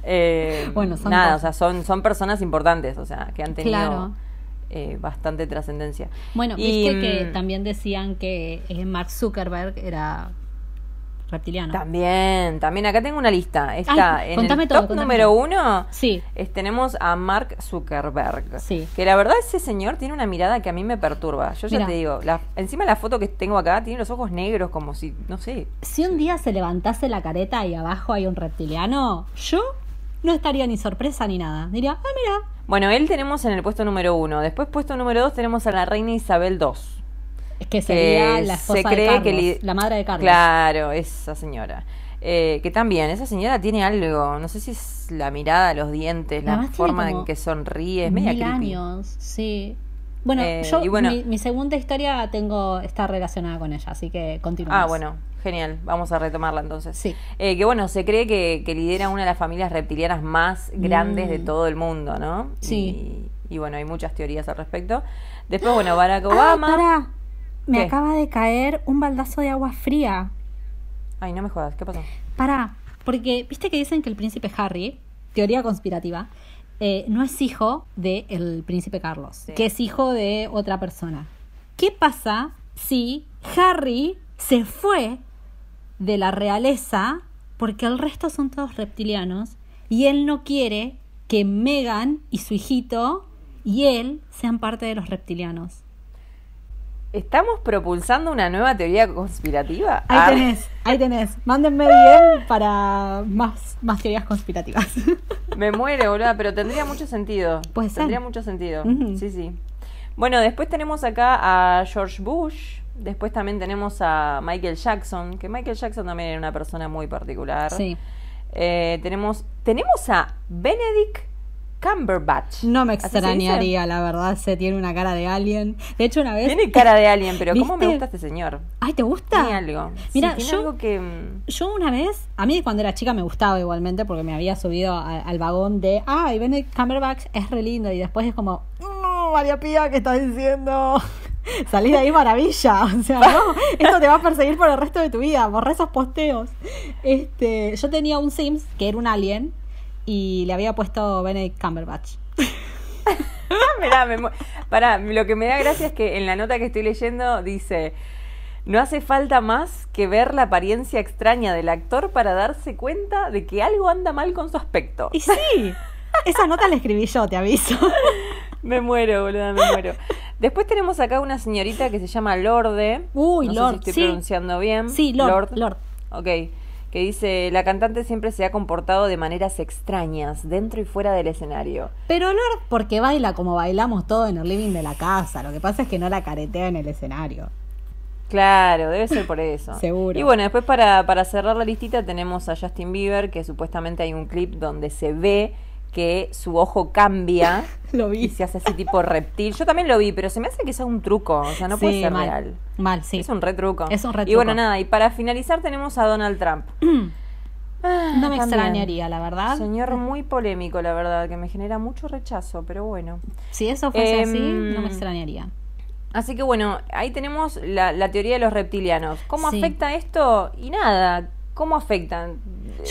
Eh, Bueno, son nada, cosas. o sea, son, son personas importantes, o sea, que han tenido Claro. eh, bastante trascendencia. Bueno, Y, viste que mm, también decían que eh, Mark Zuckerberg era reptiliano. También, también acá tengo una lista. Está Ay, en el todo, top número todo. uno. Sí. es- tenemos a Mark Zuckerberg. Sí. Que la verdad ese señor tiene una mirada que a mí me perturba. Yo ya te digo, la- encima la foto que tengo acá tiene los ojos negros como si, no sé. Si un día se levantase la careta y abajo hay un reptiliano, yo no estaría ni sorpresa ni nada. Diría, ah, mira. Bueno, él tenemos en el puesto número uno. Después puesto número dos tenemos a la reina Isabel II. Es que sería que la esposa se cree de Carlos, que li- la madre de Carlos. Claro, esa señora. Eh, que también, esa señora tiene algo, no sé si es la mirada, los dientes, la Además forma en que sonríe, es media Mil creepy. años, sí. Bueno, Eh, yo, bueno- mi, mi segunda historia tengo está relacionada con ella, así que continuamos. Ah, bueno, genial. Vamos a retomarla entonces. Sí. Eh, que bueno, se cree que, que lidera una de las familias reptilianas más grandes de Mm. todo el mundo, ¿no? Sí. Y, y bueno, hay muchas teorías al respecto. Después, bueno, Barack Ah, Obama. pará. Me ¿Qué? acaba de caer un baldazo de agua fría. Ay, no me jodas, ¿qué pasó? Pará, porque viste que dicen que el príncipe Harry, teoría conspirativa, eh, no es hijo del príncipe Carlos, que es hijo de otra persona. ¿Qué pasa si Harry se fue de la realeza porque el resto son todos reptilianos y él no quiere que Meghan y su hijito y él sean parte de los reptilianos? ¿Estamos propulsando una nueva teoría conspirativa? Ahí ah. tenés, ahí tenés. Mándenme bien para más, más teorías conspirativas. *laughs* Me muero, boludo, pero tendría mucho sentido. Pues tendría mucho sentido. Sí, sí. Bueno, después tenemos acá a George Bush. Después también tenemos a Michael Jackson, que Michael Jackson también era una persona muy particular. Sí. Eh, tenemos, tenemos a Benedict Cumberbatch. No me extrañaría, la verdad, se tiene una cara de alien. De hecho, una vez. Tiene cara de alien, pero ¿cómo me gusta este señor? Ay, ¿te gusta? Tiene algo. Mira, yo, algo que. Mm, yo una vez, a mí cuando era chica me gustaba igualmente porque me había subido al vagón de. Ay, Benedict Cumberbatch es re lindo. Y después es como. No, María Pía, ¿qué estás diciendo? *laughs* Salí de ahí maravilla. O sea, *laughs* no, esto te va a perseguir por el resto de tu vida. Borré esos posteos. Este, yo tenía un Sims que era un alien y le había puesto Benedict Cumberbatch. *laughs* Mirá, me Pará, lo que me da gracia es que en la nota que estoy leyendo dice. No hace falta más que ver la apariencia extraña del actor para darse cuenta de que algo anda mal con su aspecto. Y sí, esa nota la escribí yo, te aviso. *laughs* me muero, boluda, me muero. Después tenemos acá una señorita que se llama Lorde. Uy, no Lord. Sé si estoy pronunciando bien. Sí, Lord. Lord. Ok que dice, la cantante siempre se ha comportado de maneras extrañas, dentro y fuera del escenario. Pero Lord, porque baila como bailamos todo en el living de la casa, lo que pasa es que no la caretea en el escenario. Claro, debe ser por eso. *laughs* Seguro. Y bueno, después para, para cerrar la listita tenemos a Justin Bieber, que supuestamente hay un clip donde se ve que su ojo cambia *laughs* lo vi. y se hace así tipo reptil. Yo también lo vi, pero se me hace que es un truco, o sea, no puede ser real. Mal, sí. Es un retruco. Es un retruco. Y bueno, nada, y para finalizar tenemos a Donald Trump. *clears throat* Ah, no me extrañaría, la verdad. Señor muy polémico, la verdad, que me genera mucho rechazo, pero bueno. Si eso fuese así, no me em, extrañaría. Así que bueno, ahí tenemos la, teoría de los reptilianos. ¿Cómo afecta esto? Y nada, ¿cómo afectan?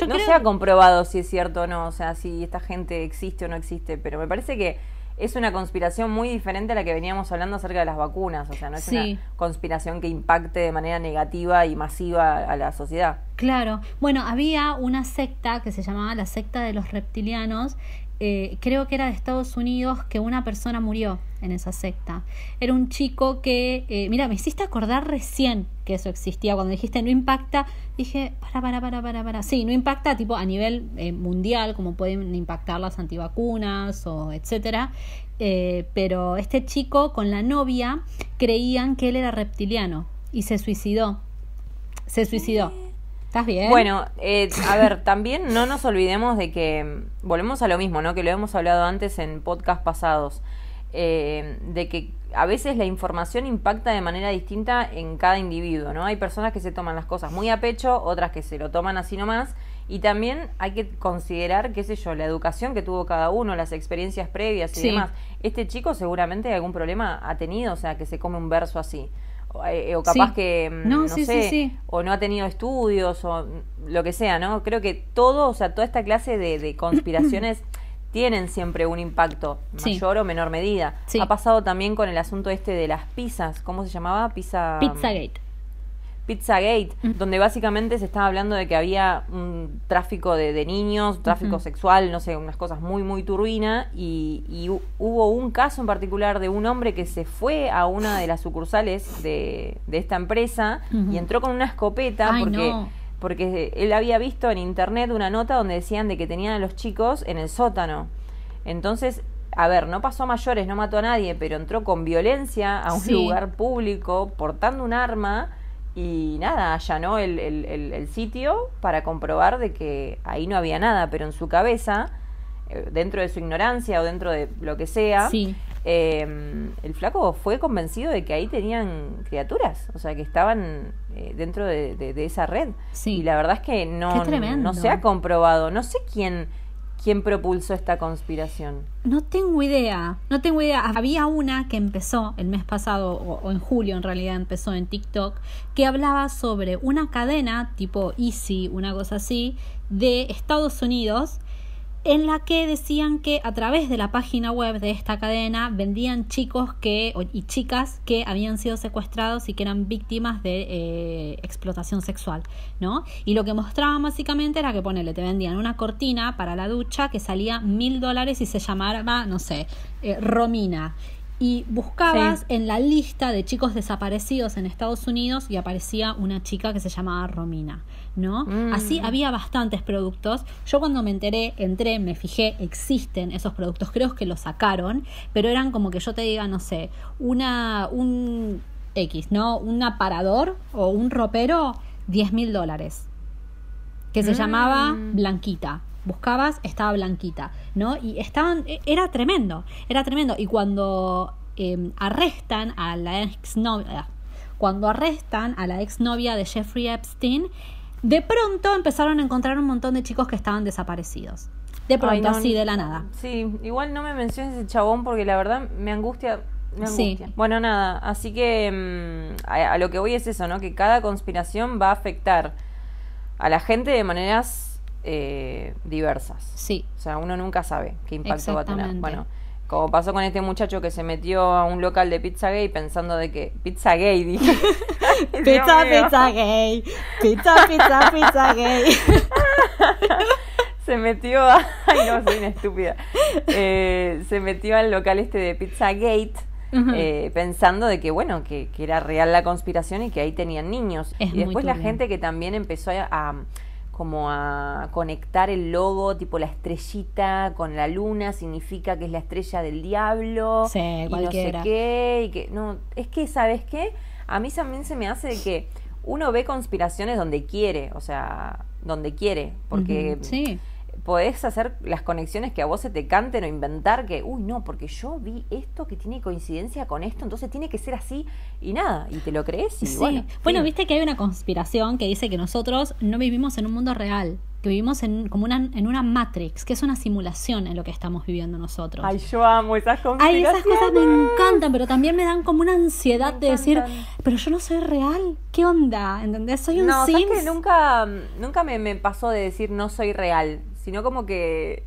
no se ha comprobado si es cierto o no, o sea, si esta gente existe o no existe, pero me parece que es una conspiración muy diferente a la que veníamos hablando acerca de las vacunas, o sea, no es una conspiración que impacte de manera negativa y masiva a la sociedad. Claro, bueno, había una secta que se llamaba la secta de los reptilianos eh, creo que era de Estados Unidos, que una persona murió en esa secta. Era un chico que, eh, mira, me hiciste acordar recién que eso existía. Cuando dijiste no impacta, dije, para, para, para, para, para. Sí, no impacta tipo a nivel eh, mundial, como pueden impactar las antivacunas o etcétera. pero este chico con la novia creían que él era reptiliano y se suicidó. Se suicidó. ¿Estás bien? Bueno, eh, a ver, también no nos olvidemos de que, volvemos a lo mismo, ¿no? Que lo hemos hablado antes en podcast pasados, eh, de que a veces la información impacta de manera distinta en cada individuo, ¿no? Hay personas que se toman las cosas muy a pecho, otras que se lo toman así nomás, y también hay que considerar, qué sé yo, la educación que tuvo cada uno, las experiencias previas y demás. Este chico seguramente algún problema ha tenido, o sea, que se come un verso así. Eh, o capaz que, mm, no, sé, o no ha tenido estudios, o lo que sea, ¿no? Creo que todo, o sea, toda esta clase de, conspiraciones *coughs* tienen siempre un impacto, mayor o menor medida. Ha pasado también con el asunto este de las pizzas, ¿cómo se llamaba? Pizza... Pizzagate. Pizzagate, donde básicamente se estaba hablando de que había un tráfico de, niños, tráfico sexual, no sé, unas cosas muy, muy turbinas, y, hubo un caso en particular de un hombre que se fue a una de las sucursales de, esta empresa y entró con una escopeta porque... Porque él había visto en internet una nota donde decían de que tenían a los chicos en el sótano. Entonces, a ver, no pasó a mayores, no mató a nadie, pero entró con violencia a un lugar público portando un arma y nada, allanó el, el, sitio para comprobar de que ahí no había nada, pero en su cabeza, eh, dentro de su ignorancia o dentro de lo que sea, em, el flaco fue convencido de que ahí tenían criaturas, o sea, que estaban eh, dentro de, de, esa red. Y la verdad es que no, no se ha comprobado, no sé quién ¿Quién propulsó esta conspiración? No tengo idea, no tengo idea. Había una que empezó el mes pasado, o, en julio en realidad empezó en TikTok, que hablaba sobre una cadena tipo Easy, una cosa así, de Estados Unidos, en la que decían que a través de la página web de esta cadena vendían chicos que y chicas que habían sido secuestrados y que eran víctimas de eh, explotación sexual, ¿no? Y lo que mostraban básicamente era que ponele, te vendían una cortina para la ducha que salía mil dólares y se llamaba, no sé, eh, Romina y buscabas en la lista de chicos desaparecidos en Estados Unidos y aparecía una chica que se llamaba Romina, ¿no? Mm. Así había bastantes productos. Yo cuando me enteré, entré, me fijé, existen esos productos, creo que los sacaron, pero eran como que yo te diga, no sé, una, un X, ¿no? Un aparador o un ropero, 10 mil dólares, que se llamaba mm. Blanquita buscabas, estaba blanquita, ¿no? Y estaban, e, era tremendo, era tremendo. Y cuando em, arrestan a la exnovia, cuando arrestan a la exnovia de Jeffrey Epstein, de pronto empezaron a encontrar un montón de chicos que estaban desaparecidos. De pronto, así, de la nada. Sí, igual no me menciones ese chabón porque la verdad me angustia. Angustia. Bueno, nada, así que em, a lo que voy es eso, ¿no? Que cada conspiración va a afectar a la gente de maneras eh, diversas. Sí. O sea, uno nunca sabe qué impacto va a tener. Bueno, como pasó con este muchacho que se metió a un local de pizza gay pensando de que pizza gay dije. *laughs* Pizza pizza gay. Pizza pizza pizza gay. *laughs* Se metió a *laughs* ay no soy una estúpida. Eh, se metió al local este de pizza gate eh, pensando de que bueno que, era real la conspiración y que ahí tenían niños. Y después la gente que también empezó a como a conectar el logo, tipo la estrellita con la luna, significa que es la estrella del diablo. Sí, y no sé qué, y que no, es que, ¿sabes qué? A mí también se me hace de que uno ve conspiraciones donde quiere, o sea, donde quiere, porque sí podés hacer las conexiones que a vos se te canten o inventar que, uy, no, porque yo vi esto que tiene coincidencia con esto, entonces tiene que ser así y nada, y te lo crees y sí. bueno. Bueno, viste que hay una conspiración que dice que nosotros no vivimos en un mundo real, que vivimos en, como una, en una Matrix, que es una simulación en lo que estamos viviendo nosotros. Ay, yo amo esas conspiraciones. Ay, esas cosas me encantan, pero también me dan como una ansiedad de decir, pero yo no soy real, ¿qué onda? ¿Entendés? Soy un no, que nunca, nunca me, me pasó de decir no soy real sino como que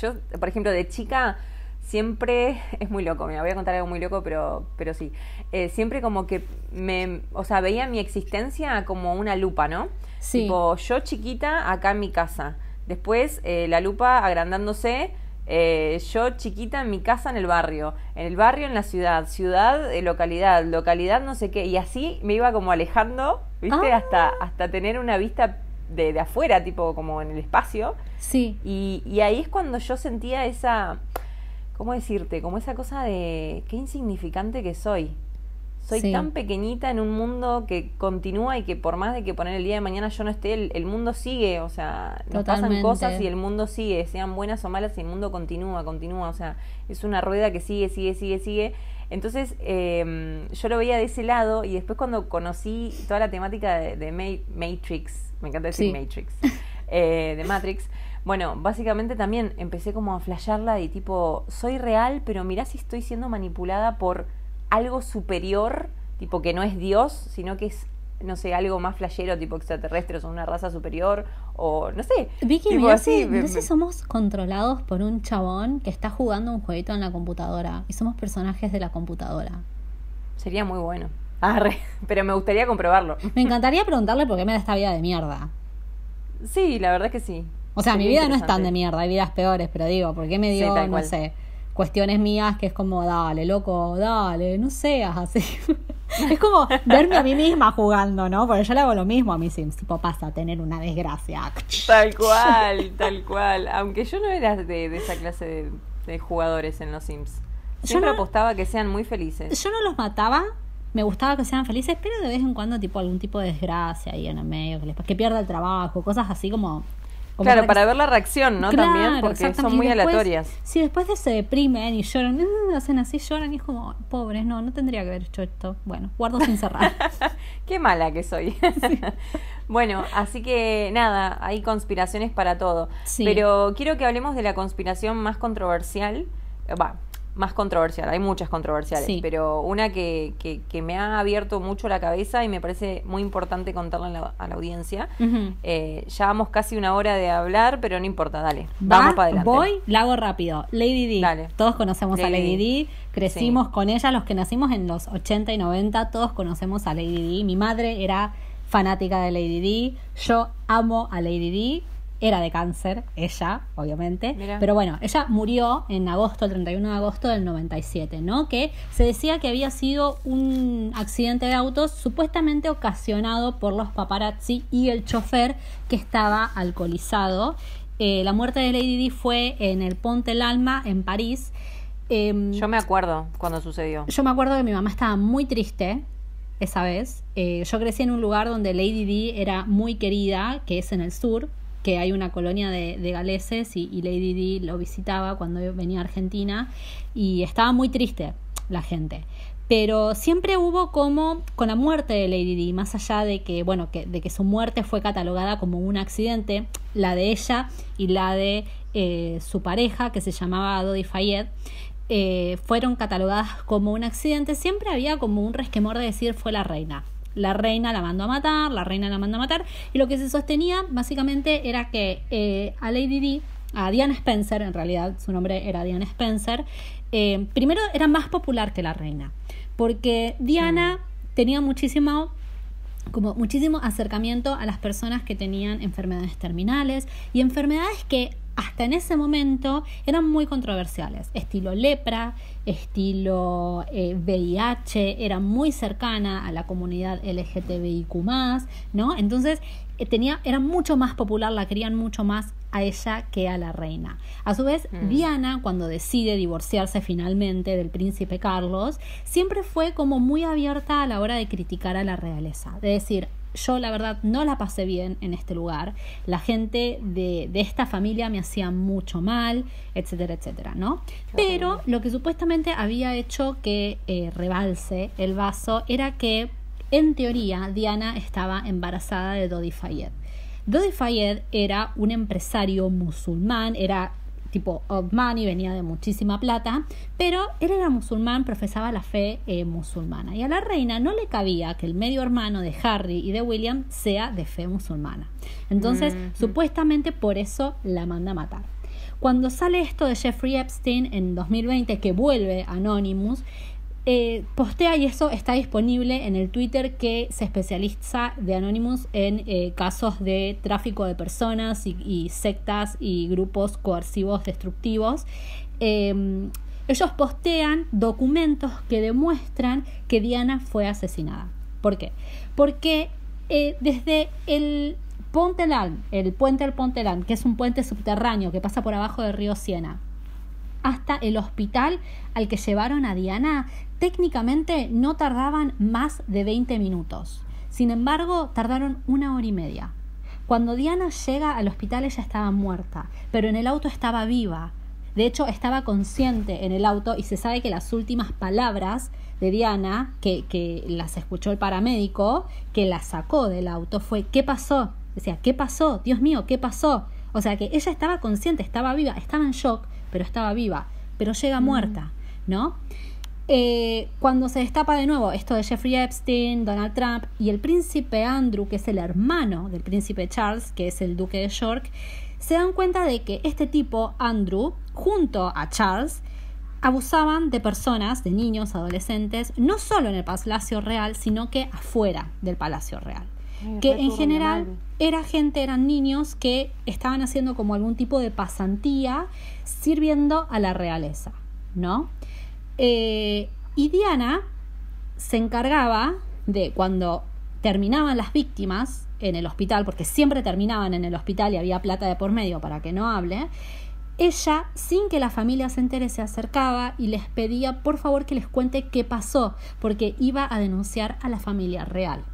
yo, por ejemplo, de chica siempre *laughs* es muy loco, me voy a contar algo muy loco, pero, pero sí, eh, siempre como que me, o sea, veía mi existencia como una lupa, ¿no? Sí. Tipo, yo chiquita acá en mi casa, después eh, la lupa agrandándose, eh, yo chiquita en mi casa en el barrio, en el barrio en la ciudad, ciudad, localidad, localidad no sé qué, y así me iba como alejando, ¿viste? Ah. Hasta, hasta tener una vista de, de, afuera, tipo como en el espacio. Sí. Y, y ahí es cuando yo sentía esa, ¿cómo decirte? Como esa cosa de qué insignificante que soy. Soy tan pequeñita en un mundo que continúa y que por más de que poner el día de mañana yo no esté, el, mundo sigue, o sea, nos pasan cosas y el mundo sigue, sean buenas o malas y el mundo continúa, continúa, o sea, es una rueda que sigue, sigue, sigue, sigue entonces eh, yo lo veía de ese lado y después cuando conocí toda la temática de, Matrix, me encanta decir Matrix, eh, de Matrix, bueno, básicamente también empecé como a flashearla y tipo, soy real, pero mirá si estoy siendo manipulada por algo superior, tipo que no es Dios, sino que es no sé, algo más flashero, tipo extraterrestres o una raza superior, o no sé. Vicky, mira si, no sé, somos controlados por un chabón que está jugando un jueguito en la computadora y somos personajes de la computadora. Sería muy bueno. *laughs* pero me gustaría comprobarlo. Me *laughs* encantaría preguntarle por qué me da esta vida de mierda. Sí, la verdad que sí. O sea, mi vida no es tan de mierda, hay vidas peores, pero digo, ¿por qué me dio, no sé, cuestiones mías que es como, dale, loco, dale, no seas así? *laughs* Es como verme a mí misma jugando, ¿no? Porque yo le hago lo mismo a mis Sims, tipo pasa a tener una desgracia. Tal cual, tal cual. Aunque yo no era de, esa clase de, jugadores en los Sims. Siempre apostaba que sean muy felices. Yo no los mataba, me gustaba que sean felices, pero de vez en cuando tipo algún tipo de desgracia ahí en el medio, que, les, que pierda el trabajo, cosas así como claro, para ver la reacción, ¿no? También, porque son muy aleatorias. Si después de se deprimen y lloran, hacen así, lloran y es como, pobres, no, no tendría que haber hecho esto. Bueno, guardo sin cerrar. *laughs* Qué mala que soy. *laughs* bueno, así que nada, hay conspiraciones para todo. Pero quiero que hablemos de la conspiración más controversial. Va, más controversial, hay muchas controversiales, pero una que, que, me ha abierto mucho la cabeza y me parece muy importante contarle a la, audiencia. Eh, ya vamos casi una hora de hablar, pero no importa, dale, vamos para adelante. Voy, la hago rápido. Lady D, dale. todos conocemos a Lady D, crecimos con ella, los que nacimos en los 80 y 90, todos conocemos a Lady D. Mi madre era fanática de Lady D, yo amo a Lady D era de cáncer, ella, obviamente. Pero bueno, ella murió en agosto, el 31 de agosto del 97, ¿no? Que se decía que había sido un accidente de autos supuestamente ocasionado por los paparazzi y el chofer que estaba alcoholizado. Eh, la muerte de Lady Di fue en el Ponte el Alma, en París. Em, yo me acuerdo cuando sucedió. Yo me acuerdo que mi mamá estaba muy triste esa vez. Eh, yo crecí en un lugar donde Lady Di era muy querida, que es en el sur, que hay una colonia de, galeses y, Lady Di lo visitaba cuando venía a Argentina y estaba muy triste la gente. Pero siempre hubo como con la muerte de Lady Di, más allá de que, bueno, que, de que su muerte fue catalogada como un accidente, la de ella y la de eh, su pareja, que se llamaba Dodi Fayed, eh, fueron catalogadas como un accidente, siempre había como un resquemor de decir fue la reina la reina la mandó a matar, la reina la mandó a matar, y lo que se sostenía básicamente era que eh, a Lady Di, a Diana Spencer, en realidad su nombre era Diana Spencer, eh, primero era más popular que la reina, porque Diana mm. tenía muchísimo como muchísimo acercamiento a las personas que tenían enfermedades terminales y enfermedades que hasta en ese momento eran muy controversiales, estilo lepra, estilo VIH, eh, era muy cercana a la comunidad LGTBIQ, ¿no? Entonces eh, tenía, era mucho más popular, la querían mucho más a ella que a la reina. A su vez, mm. Diana, cuando decide divorciarse finalmente del príncipe Carlos, siempre fue como muy abierta a la hora de criticar a la realeza, de decir, yo la verdad no la pasé bien en este lugar, la gente de, esta familia me hacía mucho mal, etcétera, etcétera, ¿no? Pero lo que supuestamente había hecho que eh, rebalse el vaso era que, en teoría, Diana estaba embarazada de Dodi Fayed. Dodi Fayed era un empresario musulmán, era tipo Otmani, venía de muchísima plata, pero él era musulmán, profesaba la fe eh, musulmana. Y a la reina no le cabía que el medio hermano de Harry y de William sea de fe musulmana. Entonces, supuestamente por eso la manda a matar. Cuando sale esto de Jeffrey Epstein en 2020, que vuelve Anonymous, eh, postea y eso está disponible en el Twitter que se especializa de Anonymous en eh, casos de tráfico de personas y, sectas y grupos coercivos destructivos. Em, ellos postean documentos que demuestran que Diana fue asesinada. ¿Por qué? Porque eh, desde el Ponteland, el puente del Ponteland, que es un puente subterráneo que pasa por abajo del río Siena, hasta el hospital al que llevaron a Diana, técnicamente no tardaban más de 20 minutos. Sin embargo, tardaron una hora y media. Cuando Diana llega al hospital ella estaba muerta, pero en el auto estaba viva. De hecho, estaba consciente en el auto y se sabe que las últimas palabras de Diana, que, que las escuchó el paramédico, que la sacó del auto, fue ¿qué pasó? Decía, ¿qué pasó? Dios mío, ¿qué pasó? O sea que ella estaba consciente, estaba viva, estaba en shock, pero estaba viva, pero llega muerta, ¿no? Eh, cuando se destapa de nuevo esto de Jeffrey Epstein, Donald Trump y el príncipe Andrew, que es el hermano del príncipe Charles, que es el duque de York, se dan cuenta de que este tipo, Andrew, junto a Charles, abusaban de personas, de niños, adolescentes, no solo en el Palacio Real, sino que afuera del Palacio Real. que en general era gente, eran niños que estaban haciendo como algún tipo de pasantía sirviendo a la realeza, ¿no? Eh, y Diana se encargaba de cuando terminaban las víctimas en el hospital, porque siempre terminaban en el hospital y había plata de por medio para que no hable, ella, sin que la familia se entere, se acercaba y les pedía por favor que les cuente qué pasó, porque iba a denunciar a la familia real.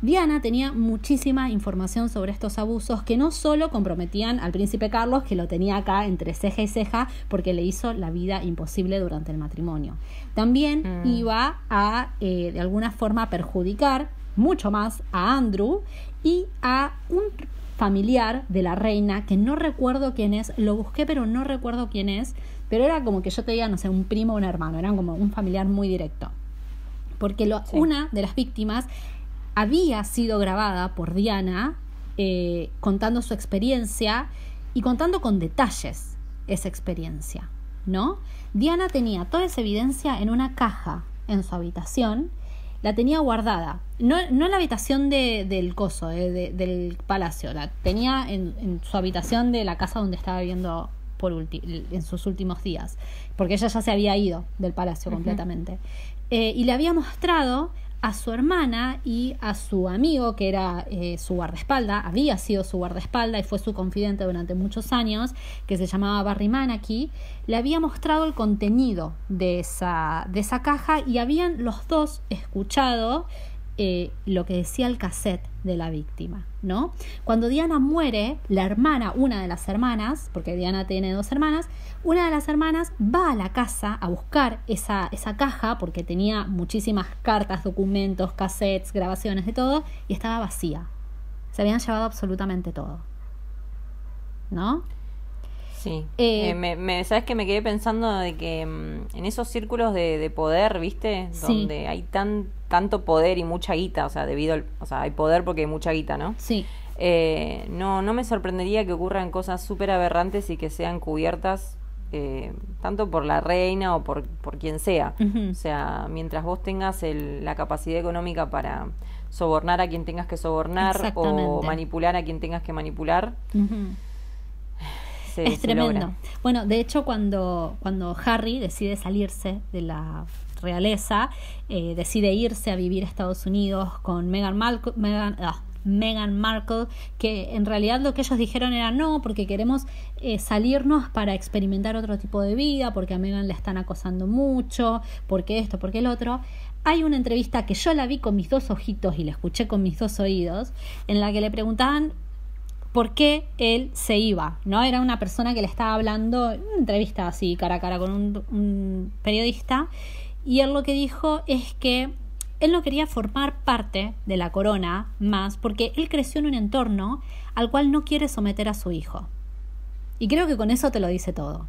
Diana tenía muchísima información sobre estos abusos que no solo comprometían al príncipe Carlos, que lo tenía acá entre ceja y ceja porque le hizo la vida imposible durante el matrimonio. También mm. iba a, eh, de alguna forma, perjudicar mucho más a Andrew y a un familiar de la reina, que no recuerdo quién es, lo busqué pero no recuerdo quién es, pero era como que yo te diga, no sé, un primo o un hermano, eran como un familiar muy directo. Porque lo, una de las víctimas había sido grabada por Diana eh, contando su experiencia y contando con detalles esa experiencia, ¿no? Diana tenía toda esa evidencia en una caja en su habitación, la tenía guardada, no, no en la habitación del coso, eh, del palacio, la tenía en, su habitación de la casa donde estaba viviendo por en sus últimos días, porque ella ya se había ido del palacio completamente. Eh, y le había mostrado a su hermana y a su amigo, que era eh, su guardaespalda, había sido su guardaespalda y fue su confidente durante muchos años, que se llamaba Barry Manaki, le había mostrado el contenido de esa, de esa caja y habían los dos escuchado eh, lo que decía el cassette de la víctima, ¿no? Cuando Diana muere, la hermana, una de las hermanas, porque Diana tiene dos hermanas, una de las hermanas va a la casa a buscar esa, esa caja, porque tenía muchísimas cartas, documentos, cassettes, grabaciones de todo, y estaba vacía. Se habían llevado absolutamente todo. ¿No? Sí. Eh, eh, me, ¿Sabes que me quedé pensando de que mm, en esos círculos de, poder, ¿viste? Donde hay tan, tanto poder y mucha guita, o sea, debido al, o sea, hay poder porque hay mucha guita, ¿no? Sí. Eh, no, no me sorprendería que ocurran cosas súper aberrantes y que sean cubiertas tanto por la reina o por, por quien sea. O sea, mientras vos tengas la capacidad económica para sobornar a quien tengas que sobornar o manipular a quien tengas que manipular es tremendo. Bueno, de hecho, cuando, cuando Harry decide salirse de la realeza, eh, decide irse a vivir a Estados Unidos con Meghan Markle, ah, Meghan, Markle, que en realidad lo que ellos dijeron era no, porque queremos eh, salirnos para experimentar otro tipo de vida, porque a Meghan le están acosando mucho, porque esto, porque el otro. Hay una entrevista que yo la vi con mis dos ojitos y la escuché con mis dos oídos, en la que le preguntaban por qué él se iba, ¿no? Era una persona que le estaba hablando, en una entrevista así cara a cara con un, periodista, y él lo que dijo es que él no quería formar parte de la corona más porque él creció en un entorno al cual no quiere someter a su hijo. Y creo que con eso te lo dice todo.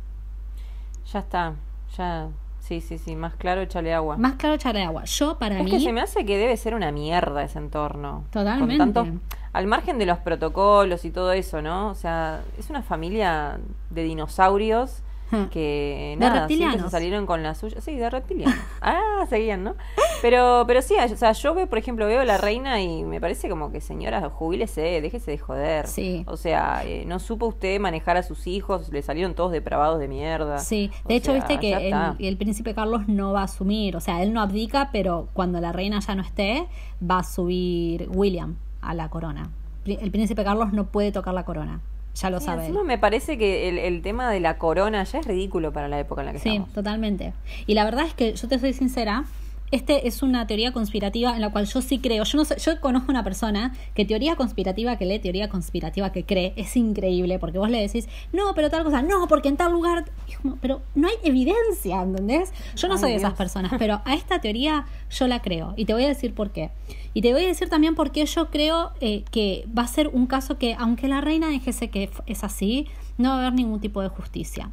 Ya está, ya Sí, sí, sí, más claro echarle agua. Más claro echarle agua. Yo para mí... Es que se me hace que debe ser una mierda ese entorno. Totalmente. tanto, al margen de los protocolos y todo eso, ¿no? O sea, es una familia de dinosaurios que nada, siempre se salieron con la suya. Sí, de reptilianos. *laughs* ah, seguían, ¿no? Pero, pero sí, o sea, yo veo, por ejemplo, veo a la reina y me parece como que señora, jubílese, déjese de joder. Sí. O sea, eh, no supo usted manejar a sus hijos, le salieron todos depravados de mierda. Sí, de hecho, viste que el, el, príncipe Carlos no va a asumir, o sea, él no abdica, pero cuando la reina ya no esté, va a subir William a la corona. El príncipe Carlos no puede tocar la corona ya lo sabe. me parece que el, tema de la corona ya es ridículo para la época en la que estamos. Sí, totalmente. Y la verdad es que yo te soy sincera, este es una teoría conspirativa en la cual yo sí creo. Yo no sé, yo conozco una persona que teoría conspirativa que lee, teoría conspirativa que cree. Es increíble porque vos le decís, no, pero tal cosa, no, porque en tal lugar. pero no hay evidencia, ¿entendés? Yo no soy de esas personas, pero *laughs* a esta teoría yo la creo. Y te voy a decir por qué. Y te voy a decir también por qué yo creo eh, que va a ser un caso que, aunque la reina dijese que es así, no va a haber ningún tipo de justicia.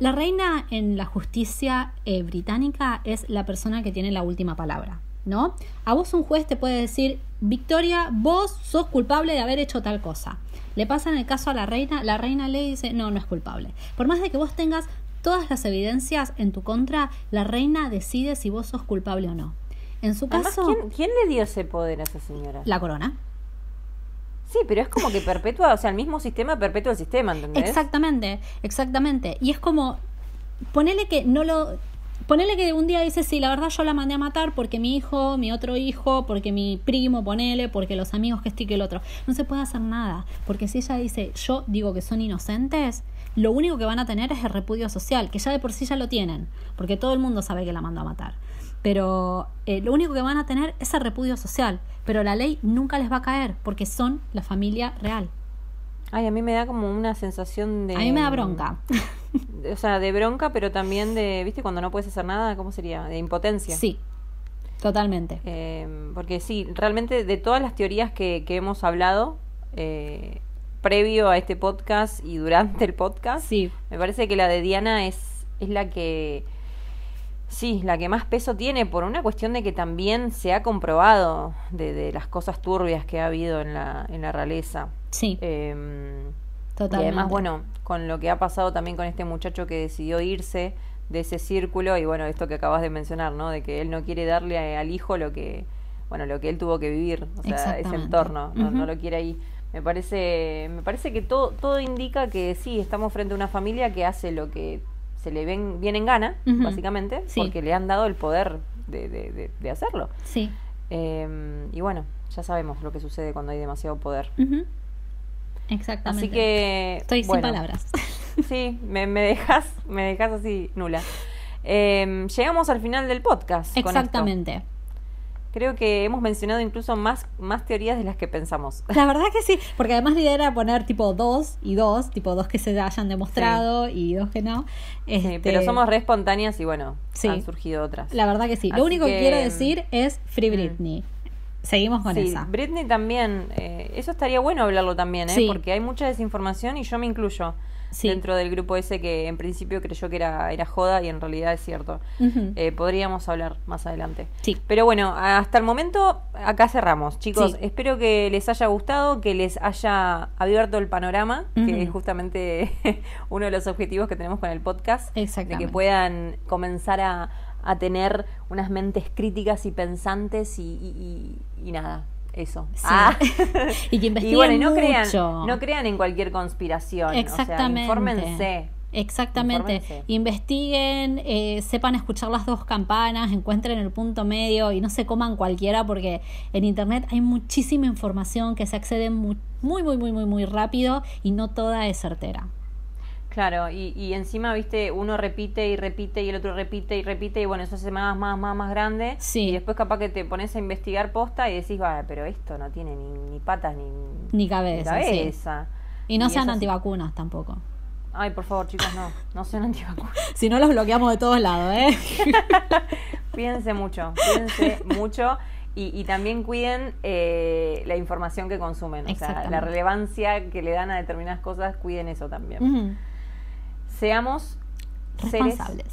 La reina en la justicia eh, británica es la persona que tiene la última palabra, ¿no? A vos un juez te puede decir, Victoria, vos sos culpable de haber hecho tal cosa. Le pasan el caso a la reina, la reina le dice, no, no es culpable. Por más de que vos tengas todas las evidencias en tu contra, la reina decide si vos sos culpable o no. En su caso... ¿quién, ¿quién, le dio ese poder a esa señora? La corona. Sí, pero es como que perpetúa, o sea, el mismo sistema perpetúa el sistema, ¿entendés? Exactamente, exactamente. Y es como, ponele que no lo... Ponele que un día dice, sí, la verdad yo la mandé a matar porque mi hijo, mi otro hijo, porque mi primo, ponele, porque los amigos que estoy que el otro. No se puede hacer nada, porque si ella dice, yo digo que son inocentes, lo único que van a tener es el repudio social, que ya de por sí ya lo tienen, porque todo el mundo sabe que la mandó a matar pero eh, lo único que van a tener es el repudio social, pero la ley nunca les va a caer porque son la familia real. Ay, a mí me da como una sensación de... A mí me da bronca. o sea, de bronca, pero también de, ¿viste? Cuando no puedes hacer nada, ¿cómo sería? De impotencia. Sí, totalmente. Eh, porque sí, realmente de todas las teorías que, que hemos hablado, eh, previo a este podcast y durante el podcast. Sí. Me parece que la de Diana es, es la que Sí, la que más peso tiene por una cuestión de que también se ha comprobado de, las cosas turbias que ha habido en la, en la realeza. Sí. Eh, Y además, bueno, con lo que ha pasado también con este muchacho que decidió irse de ese círculo y bueno, esto que acabas de mencionar, ¿no? De que él no quiere darle al hijo lo que, bueno, lo que él tuvo que vivir, o sea, ese entorno, no, no lo quiere ahí. Me parece, me parece que todo, todo indica que sí, estamos frente a una familia que hace lo que se le ven bien en gana, básicamente, porque le han dado el poder de, de, hacerlo. Sí. Em, y bueno, ya sabemos lo que sucede cuando hay demasiado poder. Exactamente. Así que. Estoy sin palabras. *laughs* Sí, me, me, dejas, me dejas así nula. Em, llegamos al final del podcast. Exactamente. Creo que hemos mencionado incluso más, más teorías de las que pensamos. *laughs* La verdad que sí, porque además la idea era poner tipo dos y dos, tipo dos que se hayan demostrado y dos que no. Este... pero somos re espontáneas y bueno, han surgido otras. La verdad que sí. Lo único que... quiero decir es Free mm. Britney. Seguimos con sí, esa. Britney también, eh, eso estaría bueno hablarlo también, ¿eh? porque hay mucha desinformación y yo me incluyo dentro del grupo ese que en principio creyó que era, era joda y en realidad es cierto. Eh, podríamos hablar más adelante. Sí. Pero bueno, hasta el momento acá cerramos. Chicos, espero que les haya gustado, que les haya abierto el panorama, que es justamente *laughs* uno de los objetivos que tenemos con el podcast. De que puedan comenzar a, tener unas mentes críticas y pensantes y nada, eso. Ah. *laughs* y que investiguen no crean, no crean en cualquier conspiración. Exactamente. infórmense. Exactamente. Investiguen, eh, sepan escuchar las dos campanas, encuentren el punto medio y no se coman cualquiera porque en Internet hay muchísima información que se accede muy, muy, muy, muy, muy rápido y no toda es certera. Claro, y, y encima, viste, uno repite y repite y el otro repite y repite y bueno, eso se más, más, más, más grande. Sí. Y después capaz que te pones a investigar posta y decís, vale, pero esto no tiene ni, ni patas ni, ni cabeza. cabeza. Y no sean antivacunas tampoco. Ay, por favor, chicos, no, no sean antivacunas. *laughs* si no, los bloqueamos de todos lados, ¿eh? *laughs* Cuídense mucho, cuídense mucho. Y, y, también cuiden eh, la información que consumen, o sea, la relevancia que le dan a determinadas cosas, cuiden eso también seamos responsables.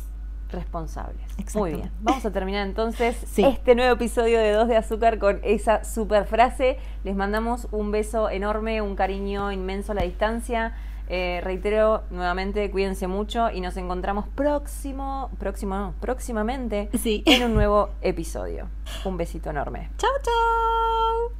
responsables. Muy bien. Vamos a terminar entonces *laughs* este nuevo episodio de Dos de Azúcar con esa super frase. Les mandamos un beso enorme, un cariño inmenso a la distancia. Eh, reitero nuevamente, cuídense mucho y nos encontramos próximo, próximo, próximamente sí. en un *laughs* nuevo episodio. Un besito enorme. Chao, chao.